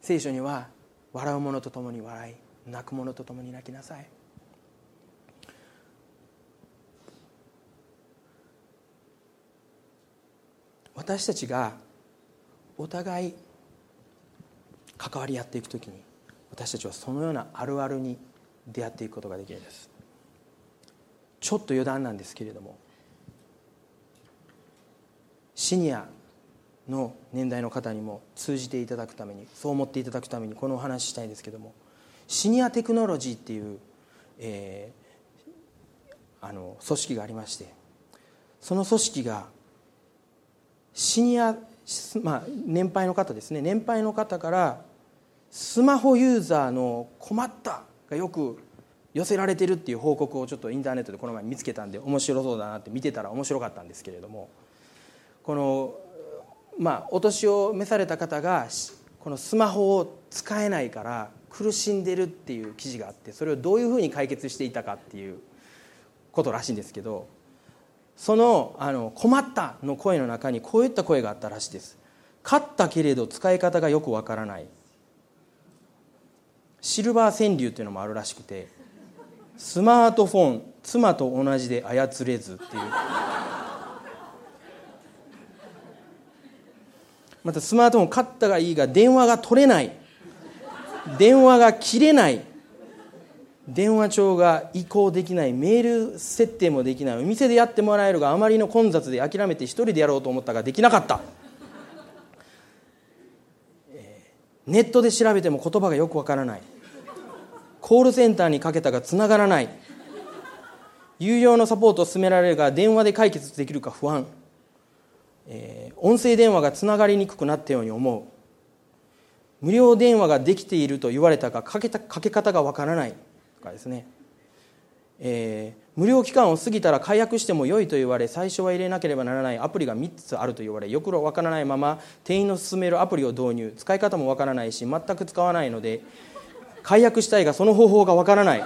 聖書には笑う者と共に笑い泣く者と共に泣きなさい。私たちがお互い関わり合っていく時に私たちはそのようなあるあるに出会っていくことができるんです。ちょっと余談なんですけれどもシニアの年代の方にも通じていただくためにそう思っていただくためにこのお話したいんですけどもシニアテクノロジーっていう、えー、あの組織がありましてその組織がシニア、まあ、年配の方ですね。年配の方からスマホユーザーの困ったがよく寄せられてるっていう報告をちょっとインターネットでこの前見つけたんで面白そうだなって見てたら面白かったんですけれどもこのまあお年を召された方がこのスマホを使えないから苦しんでるっていう記事があってそれをどういうふうに解決していたかっていうことらしいんですけどそのあの困ったの声の中にこういった声があったらしいです。勝ったけれど使い方がよくわからない。シルバー川柳っていうのもあるらしくてスマートフォン妻と同じで操れずっていう。またスマートフォン買ったがいいが電話が取れない。電話が切れない。電話帳が移行できない。メール設定もできない。お店でやってもらえるがあまりの混雑で諦めて一人でやろうと思ったができなかった。ネットで調べても言葉がよくわからない。コールセンターにかけたがつながらない。有料のサポートを進められるが電話で解決できるか不安、えー、音声電話がつながりにくくなったように思う。無料電話ができていると言われたがかけたかけ方がわからない。とかですね、えー、無料期間を過ぎたら解約しても良いと言われ最初は入れなければならない。アプリが3つあると言われよくわからないまま店員の勧めるアプリを導入。使い方もわからないし全く使わないので解約したいがその方法がわからない。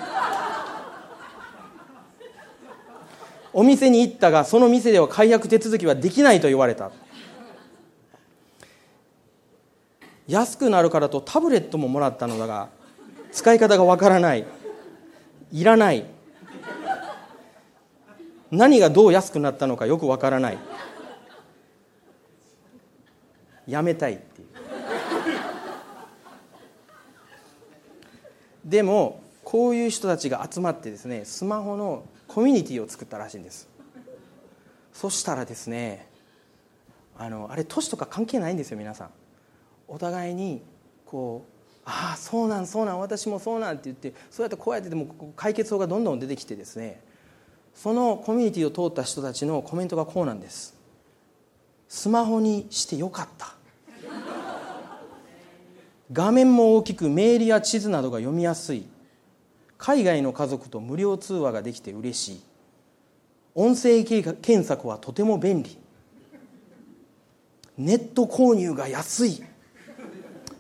お店に行ったがその店では解約手続きはできないと言われた。安くなるからとタブレットももらったのだが使い方がわからない。いらない。何がどう安くなったのかよくわからない。やめたいっていう。でもこういう人たちが集まってですねスマホのコミュニティを作ったらしいんです。そしたらですねあのあれ年とか関係ないんですよ皆さん。お互いにこうああそうなんそうなん私もそうなんって言ってそうやってこうやってでも解決法がどんどん出てきてですねそのコミュニティを通った人たちのコメントがこうなんです。スマホにしてよかった。画面も大きくメールや地図などが読みやすい。海外の家族と無料通話ができて嬉しい。音声検索はとても便利。ネット購入が安い。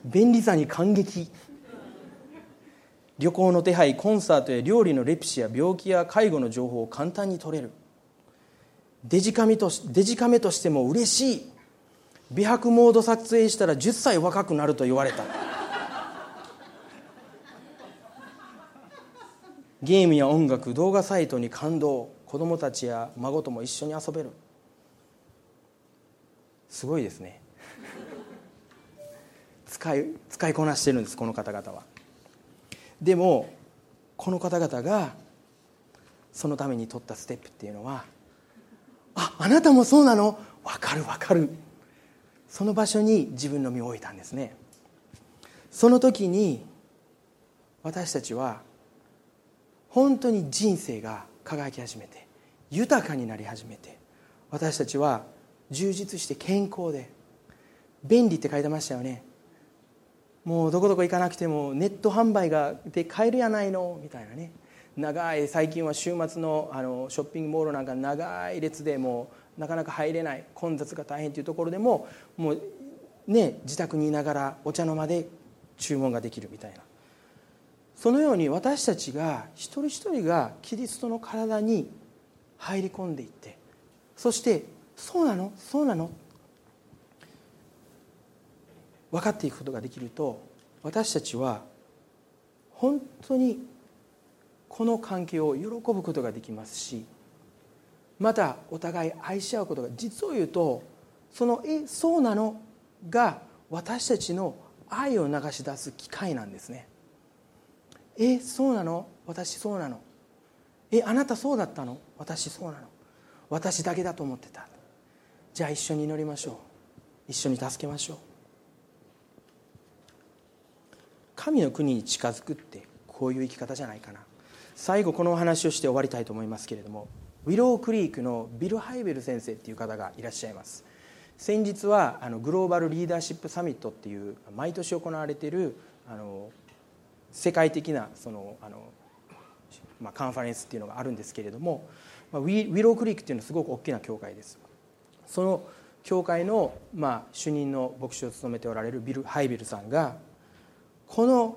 便利さに感激。旅行の手配コンサートや料理のレプシや病気や介護の情報を簡単に取れる。デジカメとデジカメとしても嬉しい。美白モード撮影したら10歳若くなると言われた。ゲームや音楽動画サイトに感動。子供たちや孫とも一緒に遊べる。すごいですね。使い使いこなしてるんですこの方々は。でもこの方々がそのために取ったステップっていうのはああなたもそうなの分かる分かる。その場所に自分の身を置いたんですね。その時に私たちは本当に人生が輝き始めて豊かになり始めて私たちは充実して健康で便利って書いてましたよね。もうどこどこ行かなくてもネット販売がで買えるやないのみたいなね。長い最近は週末のあのショッピングモールなんか長い列でもうなかなか入れない混雑が大変というところでももうね自宅にいながらお茶の間で注文ができるみたいな。そのように私たちが一人一人がキリストの体に入り込んでいってそしてそうなの？そうなの？分かっていくことができると私たちは本当にこの関係を喜ぶことができますしまたお互い愛し合うことが実を言うとその「えそうなの?」が私たちの愛を流し出す機会なんですね。えそうなの？私そうなの？えあなたそうだったの？私そうなの？私だけだと思ってた。じゃあ一緒に祈りましょう。一緒に助けましょう。神の国に近づくってこういう生き方じゃないかな。最後このお話をして終わりたいと思いますけれども。ウィロークリークのビル・ハイベル先生っていう方がいらっしゃいます。先日はあのグローバルリーダーシップサミットっていう毎年行われているあの世界的なそのあの、まあ、カンファレンスっていうのがあるんですけれども、まあ、ウィウィロークリークっていうのはすごく大きな教会です。その教会の、まあ、主任の牧師を務めておられるビル・ハイベルさんがこの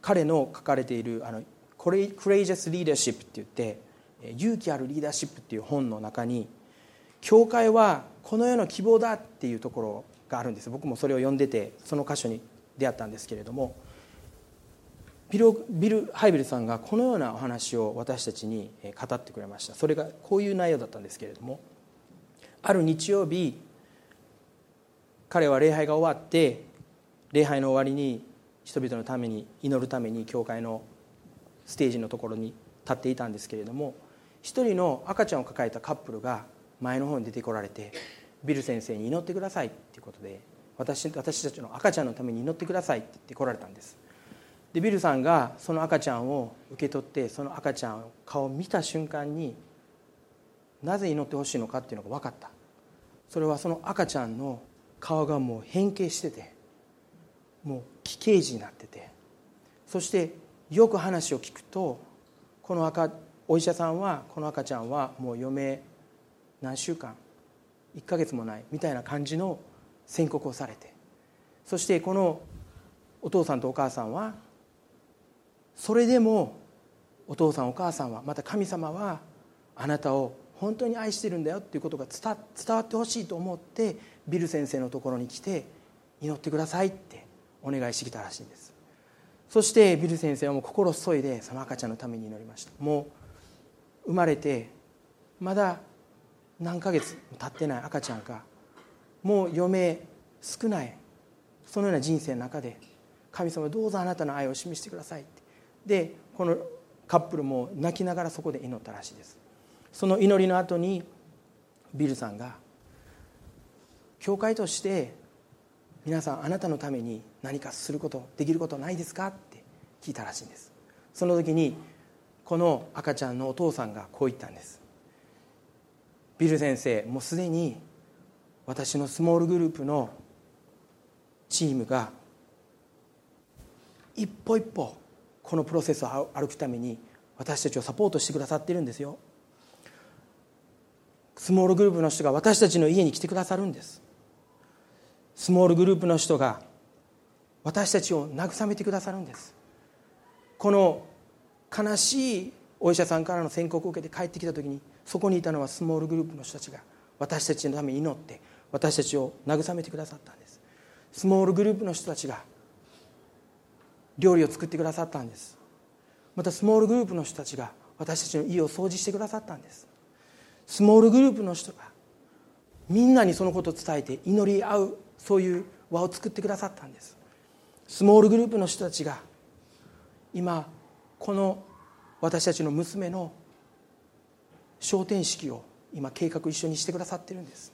彼の書かれているあの「クレイジャス・リーダーシップ」って言って「勇気あるリーダーシップ」っていう本の中に教会はこの世の希望だっていうところがあるんです。僕もそれを読んでてその箇所に出会ったんですけれどもビルビル・ハイビルさんがこのようなお話を私たちに語ってくれました。それがこういう内容だったんですけれどもある日曜日彼は礼拝が終わって礼拝の終わりに人々のために祈るために教会のステージのところに立っていたんですけれども一人の赤ちゃんを抱えたカップルが前の方に出てこられてビル先生に祈ってくださいっていうことで私私たちの赤ちゃんのために祈ってくださいって言って来られたんです。でビルさんがその赤ちゃんを受け取ってその赤ちゃんの顔を見た瞬間になぜ祈ってほしいのかっていうのが分かった。それはその赤ちゃんの顔がもう変形しててもう奇形児になっててそしてよく話を聞くとこの赤お医者さんはこの赤ちゃんはもう余命何週間1ヶ月もないみたいな感じの宣告をされてそしてこのお父さんとお母さんはそれでもお父さんお母さんはまた神様はあなたを本当に愛してるんだよっていうことが伝わってほしいと思ってビル先生のところに来て祈ってくださいってお願いしてきたらしいんです。そしてビル先生はもう心注いでその赤ちゃんのために祈りました。もう生まれてまだ何ヶ月も経ってない赤ちゃんがもう余命少ないそのような人生の中で神様どうぞあなたの愛を示してくださいって。でこのカップルも泣きながらそこで祈ったらしいです。その祈りの後にビルさんが教会として皆さんあなたのために何かすることできることないですかって聞いたらしいんです。その時にこの赤ちゃんのお父さんがこう言ったんです。ビル先生もうすでに私のスモールグループのチームが一歩一歩このプロセスを歩くために私たちをサポートしてくださってるんですよ。スモールグループの人が私たちの家に来てくださるんです。スモールグループの人が私たちを慰めてくださるんです。この悲しいお医者さんからの宣告を受けて帰ってきた時にそこにいたのはスモールグループの人たちが私たちのために祈って私たちを慰めてくださったんです。スモールグループの人たちが料理を作ってくださったんです。またスモールグループの人たちが私たちの家を掃除してくださったんです。スモールグループの人がみんなにそのことを伝えて祈り合うそういう輪を作ってくださったんです。スモールグループの人たちが今この私たちの娘の昇天式を今計画一緒にしてくださってるんです。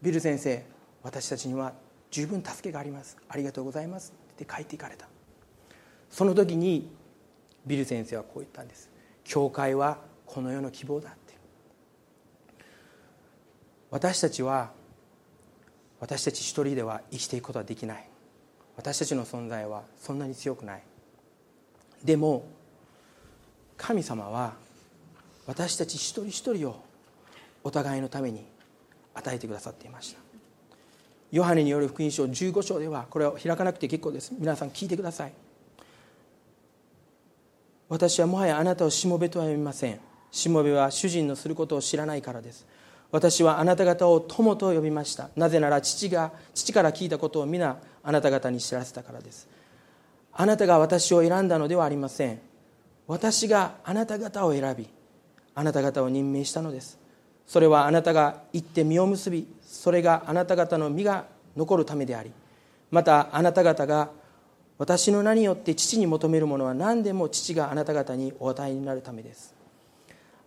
ビル先生私たちには十分助けがあります。ありがとうございます。って帰っていかれた。その時にビル先生はこう言ったんです。教会はこの世の希望だって。私たちは私たち一人では生きていくことはできない。私たちの存在はそんなに強くない。でも神様は私たち一人一人をお互いのために与えてくださっていました。ヨハネによる福音書15章ではこれを開かなくて結構です。皆さん聞いてください。私はもはやあなたをしもべとは呼びません。しもべは主人のすることを知らないからです。私はあなた方を友と呼びました。なぜなら父が父から聞いたことを皆あなた方に知らせたからです。あなたが私を選んだのではありません。私があなた方を選びあなた方を任命したのです。それはあなたが行って実を結びそれがあなた方の実が残るためでありまたあなた方が私の名によって父に求めるものは何でも父があなた方にお与えになるためです。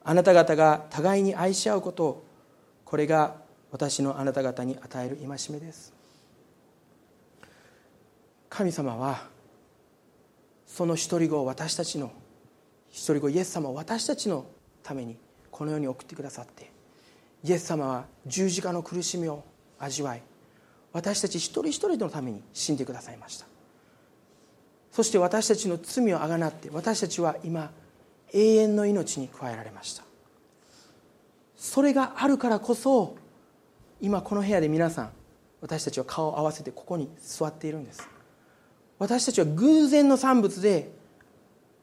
あなた方が互いに愛し合うことをこれが私のあなた方に与える戒めです。神様はその一人子を私たちの一人子イエス様を私たちのためにこの世に送ってくださってイエス様は十字架の苦しみを味わい私たち一人一人のために死んでくださいました。そして私たちの罪をあがなって私たちは今永遠の命に加えられました。それがあるからこそ今この部屋で皆さん私たちは顔を合わせてここに座っているんです。私たちは偶然の産物で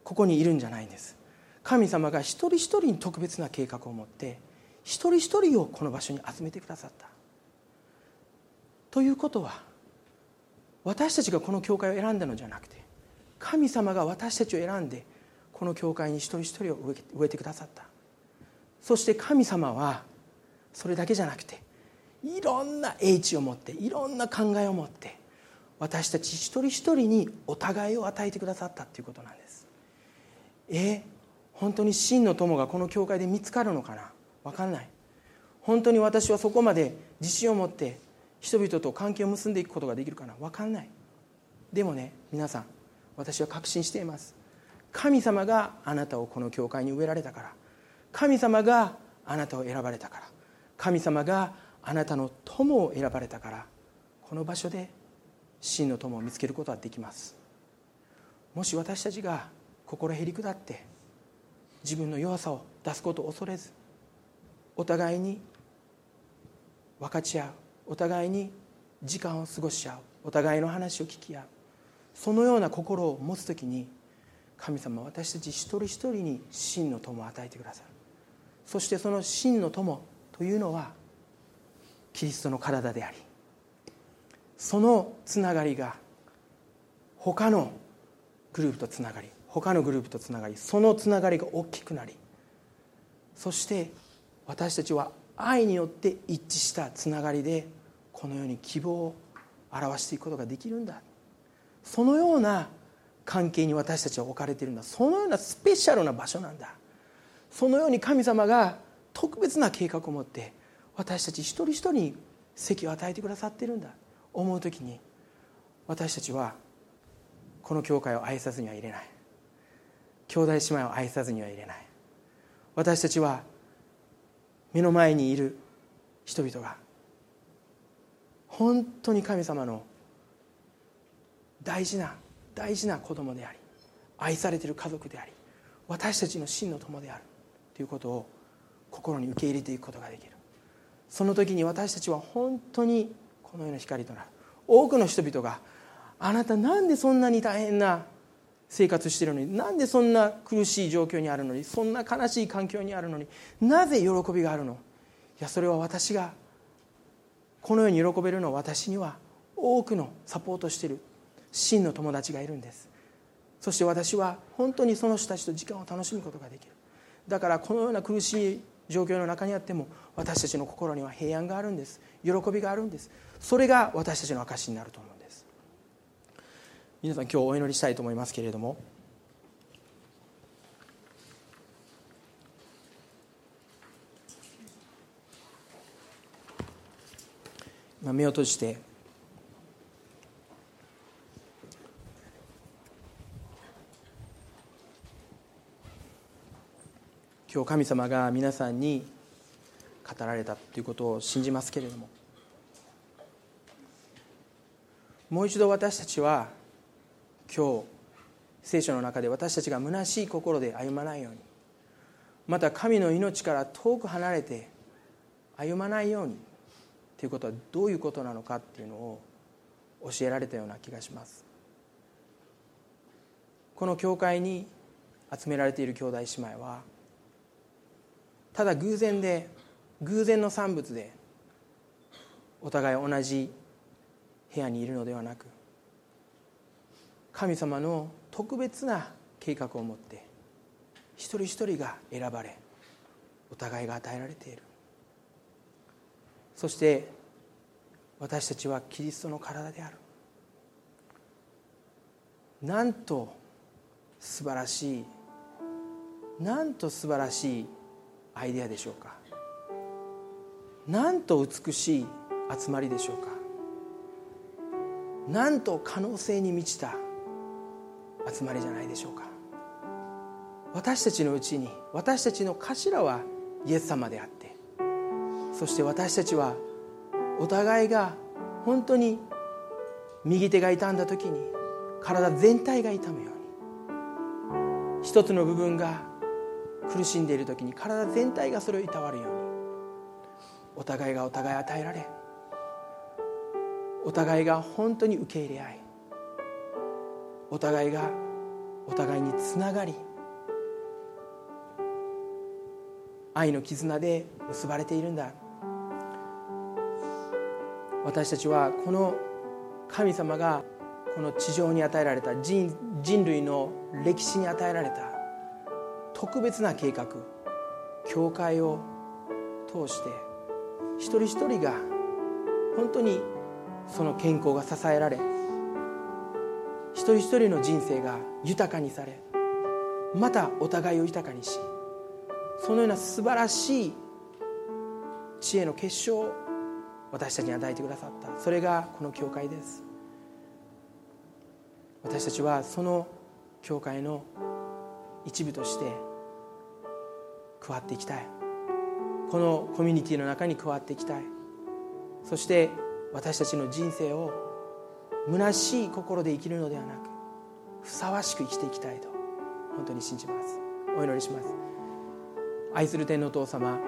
ここにいるんじゃないんです。神様が一人一人に特別な計画を持って一人一人をこの場所に集めてくださった。ということは私たちがこの教会を選んだのじゃなくて神様が私たちを選んでこの教会に一人一人を植えてくださった。そして神様はそれだけじゃなくていろんな英知を持っていろんな考えを持って私たち一人一人にお互いを与えてくださったということなんです。え本当に真の友がこの教会で見つかるのかな？分かんない。本当に私はそこまで自信を持って人々と関係を結んでいくことができるかな？分かんない。でもね皆さん私は確信しています。神様があなたをこの教会に植えられたから。神様があなたを選ばれたから。神様があなたの友を選ばれたから。この場所で真の友を見つけることはできます。もし私たちが心へり下って自分の弱さを出すことを恐れずお互いに分かち合うお互いに時間を過ごし合うお互いの話を聞き合うそのような心を持つ時に神様私たち一人一人に真の友を与えてくださる。そしてその真の友というのはキリストの体でありそのつながりが他のグループとつながり他のグループとつながりそのつながりが大きくなりそして私たちは愛によって一致したつながりでこのように希望を表していくことができるんだ。そのような関係に私たちは置かれているんだ。そのようなスペシャルな場所なんだ。そのように神様が特別な計画を持って私たち一人一人に席を与えてくださっているんだ。思う時に私たちはこの教会を愛さずにはいれない。兄弟姉妹を愛さずにはいれない。私たちは目の前にいる人々が本当に神様の大事な大事な子供であり愛されている家族であり私たちの真の友であるということを心に受け入れていくことができる。その時に私たちは本当にこのような光となる。多くの人々があなたなんでそんなに大変な生活してるのに。なんでそんな苦しい状況にあるのにそんな悲しい環境にあるのになぜ喜びがあるの？いやそれは私がこのように喜べるのは私には多くのサポートしている真の友達がいるんです。そして私は本当にその人たちと時間を楽しむことができる。だからこのような苦しい状況の中にあっても私たちの心には平安があるんです。喜びがあるんです。それが私たちの証になると思う。皆さん今日お祈りしたいと思いますけれども。目を閉じて。今日神様が皆さんに語られたということを信じますけれども。もう一度私たちは今日聖書の中で私たちが虚しい心で歩まないようにまた神の命から遠く離れて歩まないようにということはどういうことなのかっていうのを教えられたような気がします。この教会に集められている兄弟姉妹はただ偶然で偶然の産物でお互い同じ部屋にいるのではなく神様の特別な計画を持って一人一人が選ばれお互いが与えられている。そして私たちはキリストの体である。なんと素晴らしいなんと素晴らしいアイデアでしょうか。なんと美しい集まりでしょうか。なんと可能性に満ちた集まりじゃないでしょうか。私たちのうちに私たちの頭はイエス様であってそして私たちはお互いが本当に右手が痛んだ時に体全体が痛むように一つの部分が苦しんでいる時に体全体がそれをいたわるようにお互いがお互い与えられお互いが本当に受け入れ合いお互いがお互いにつながり愛の絆で結ばれているんだ。私たちはこの神様がこの地上に与えられた人人類の歴史に与えられた特別な計画教会を通して一人一人が本当にその健康が支えられ一人一人の人生が豊かにされまたお互いを豊かにしそのような素晴らしい知恵の結晶を私たちに与えてくださった。それがこの教会です。私たちはその教会の一部として加わっていきたい。このコミュニティの中に加わっていきたい。そして私たちの人生を虚しい心で生きるのではなくふさわしく生きていきたいと本当に信じます。お祈りします。愛する天のお父様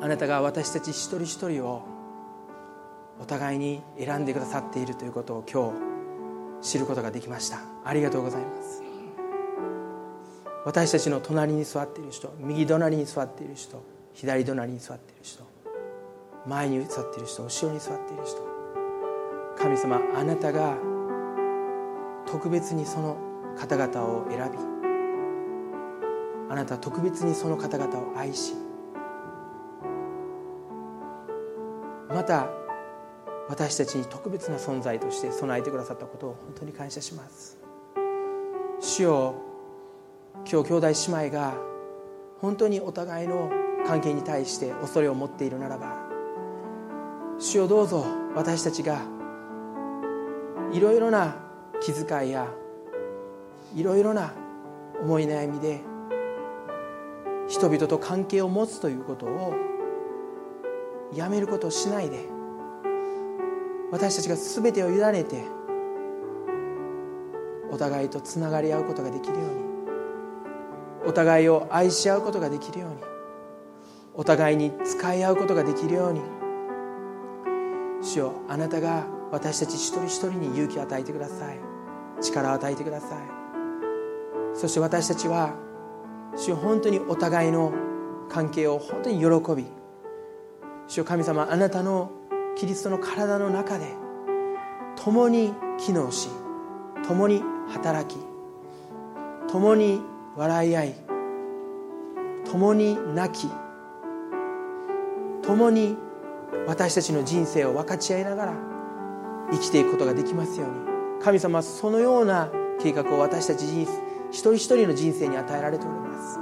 あなたが私たち一人一人をお互いに選んでくださっているということを今日知ることができました。ありがとうございます。私たちの隣に座っている人右隣に座っている人左隣に座っている人前に座っている人後ろに座っている人神様あなたが特別にその方々を選びあなたは特別にその方々を愛しまた私たちに特別な存在として備えてくださったことを本当に感謝します。主よ今日兄弟姉妹が本当にお互いの関係に対して恐れを持っているならば主よどうぞ私たちがいろいろな気遣いやいろいろな思い悩みで人々と関係を持つということをやめることをしないで私たちが全てを委ねてお互いとつながり合うことができるようにお互いを愛し合うことができるようにお互いに使い合うことができるように主よあなたが私たち一人一人に勇気を与えてください。力を与えてください。そして私たちは主よ本当にお互いの関係を本当に喜び主よ神様あなたのキリストの体の中で共に機能し共に働き共に笑い合い共に泣き共に私たちの人生を分かち合いながら生きていくことができますように。神様はそのような計画を私たち一人一人の人生に与えられております。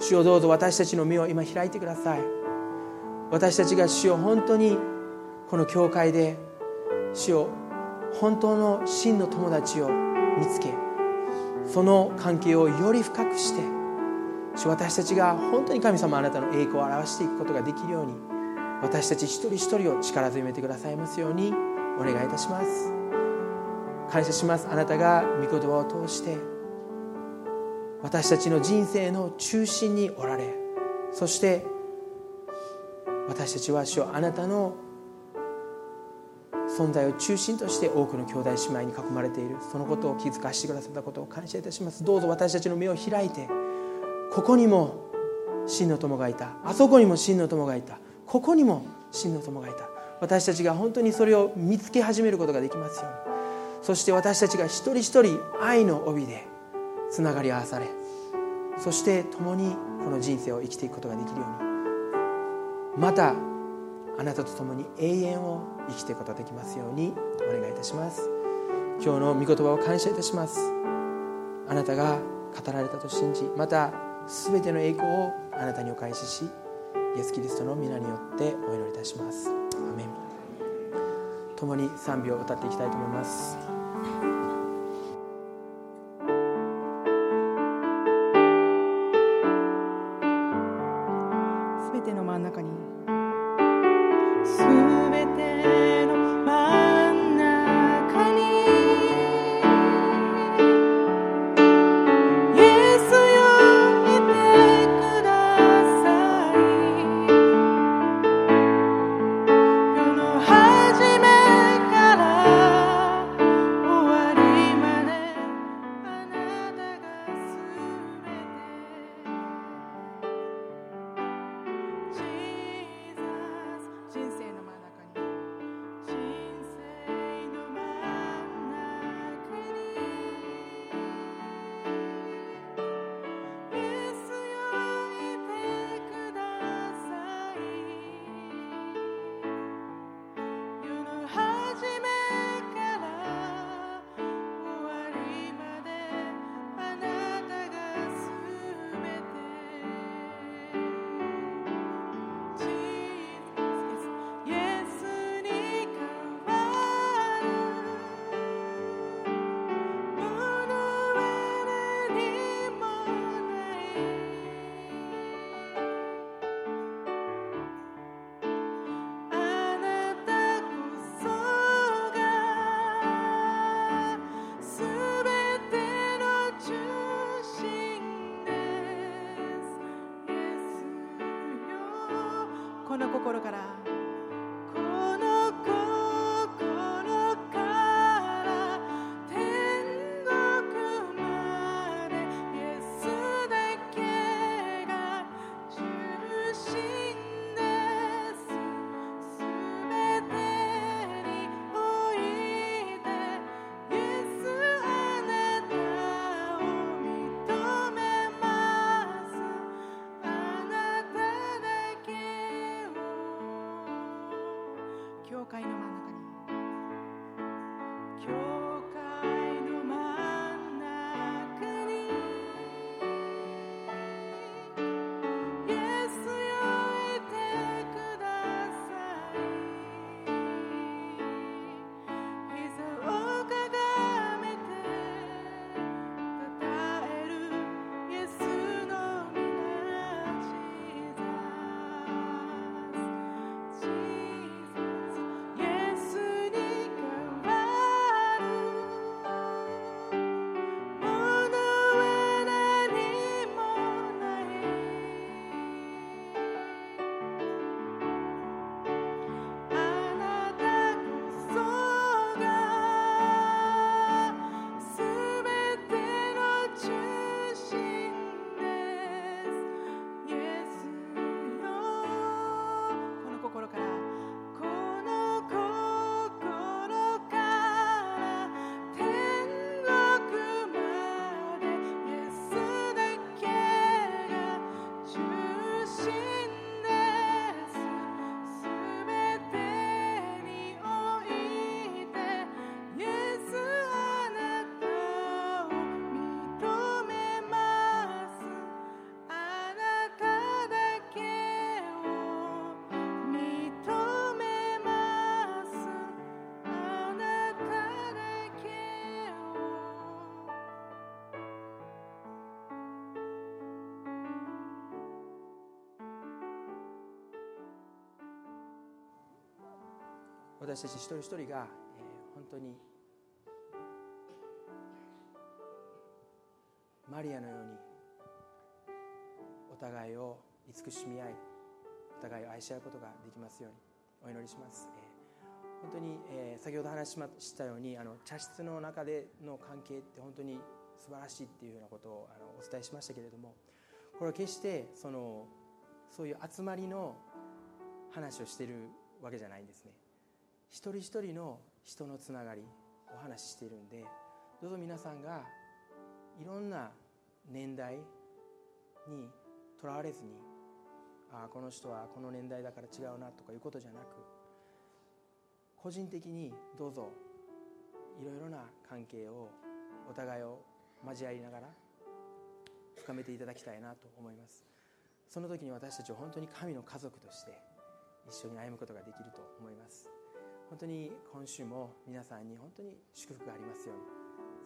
主をどうぞ私たちの目を今開いてください。私たちが主を本当にこの教会で主を本当の真の友達を見つけその関係をより深くして主私たちが本当に神様あなたの栄光を表していくことができるように私たち一人一人を力強めてくださいますように。お願いいたします。感謝します。あなたが御言葉を通して私たちの人生の中心におられそして私たちは主あなたの存在を中心として多くの兄弟姉妹に囲まれている。そのことを気づかせてくださったことを感謝いたします。どうぞ私たちの目を開いてここにも真の友がいた。あそこにも真の友がいた。ここにも真の友がいた。私たちが本当にそれを見つけ始めることができますように。そして私たちが一人一人愛の帯でつながり合わされそして共にこの人生を生きていくことができるように。またあなたと共に永遠を生きていくことができますように。お願いいたします。今日の御言葉を感謝いたします。あなたが語られたと信じまた全ての栄光をあなたにお返ししイエス・キリストの皆によってお祈りいたします。アメン共に賛美を歌っていきたいと思います。私たち一人一人が、えー本当にマリアのようにお互いを慈しみ合いお互いを愛し合うことができますようにお祈りします、えー本当に、えー先ほど話しましたようにあの茶室の中での関係って本当に素晴らしいっていうようなことをあのお伝えしましたけれどもこれは決してそのそういう集まりの話をしてるわけじゃないんですね。一人一人の人のつながりお話ししているんでどうぞ皆さんがいろんな年代にとらわれずにああこの人はこの年代だから違うなとかいうことじゃなく個人的にどうぞいろいろな関係をお互いを交わりながら深めていただきたいなと思います。その時に私たちは本当に神の家族として一緒に歩むことができると思います。本当に今週も皆さんに本当に祝福がありますように。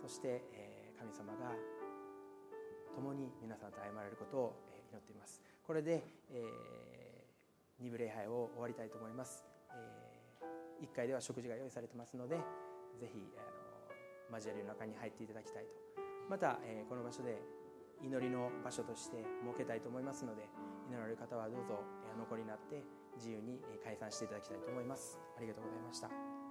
そして、え神様が共に皆さんと歩まれることをえ祈っています。これで、え2部礼拝を終わりたいと思います、え1階では食事が用意されてますのでぜひあの交わりの中に入っていただきたいと。また、えーこの場所で祈りの場所として設けたいと思いますので祈られる方はどうぞえお残りになって自由にえ解散していただきたいと思います。ありがとうございました。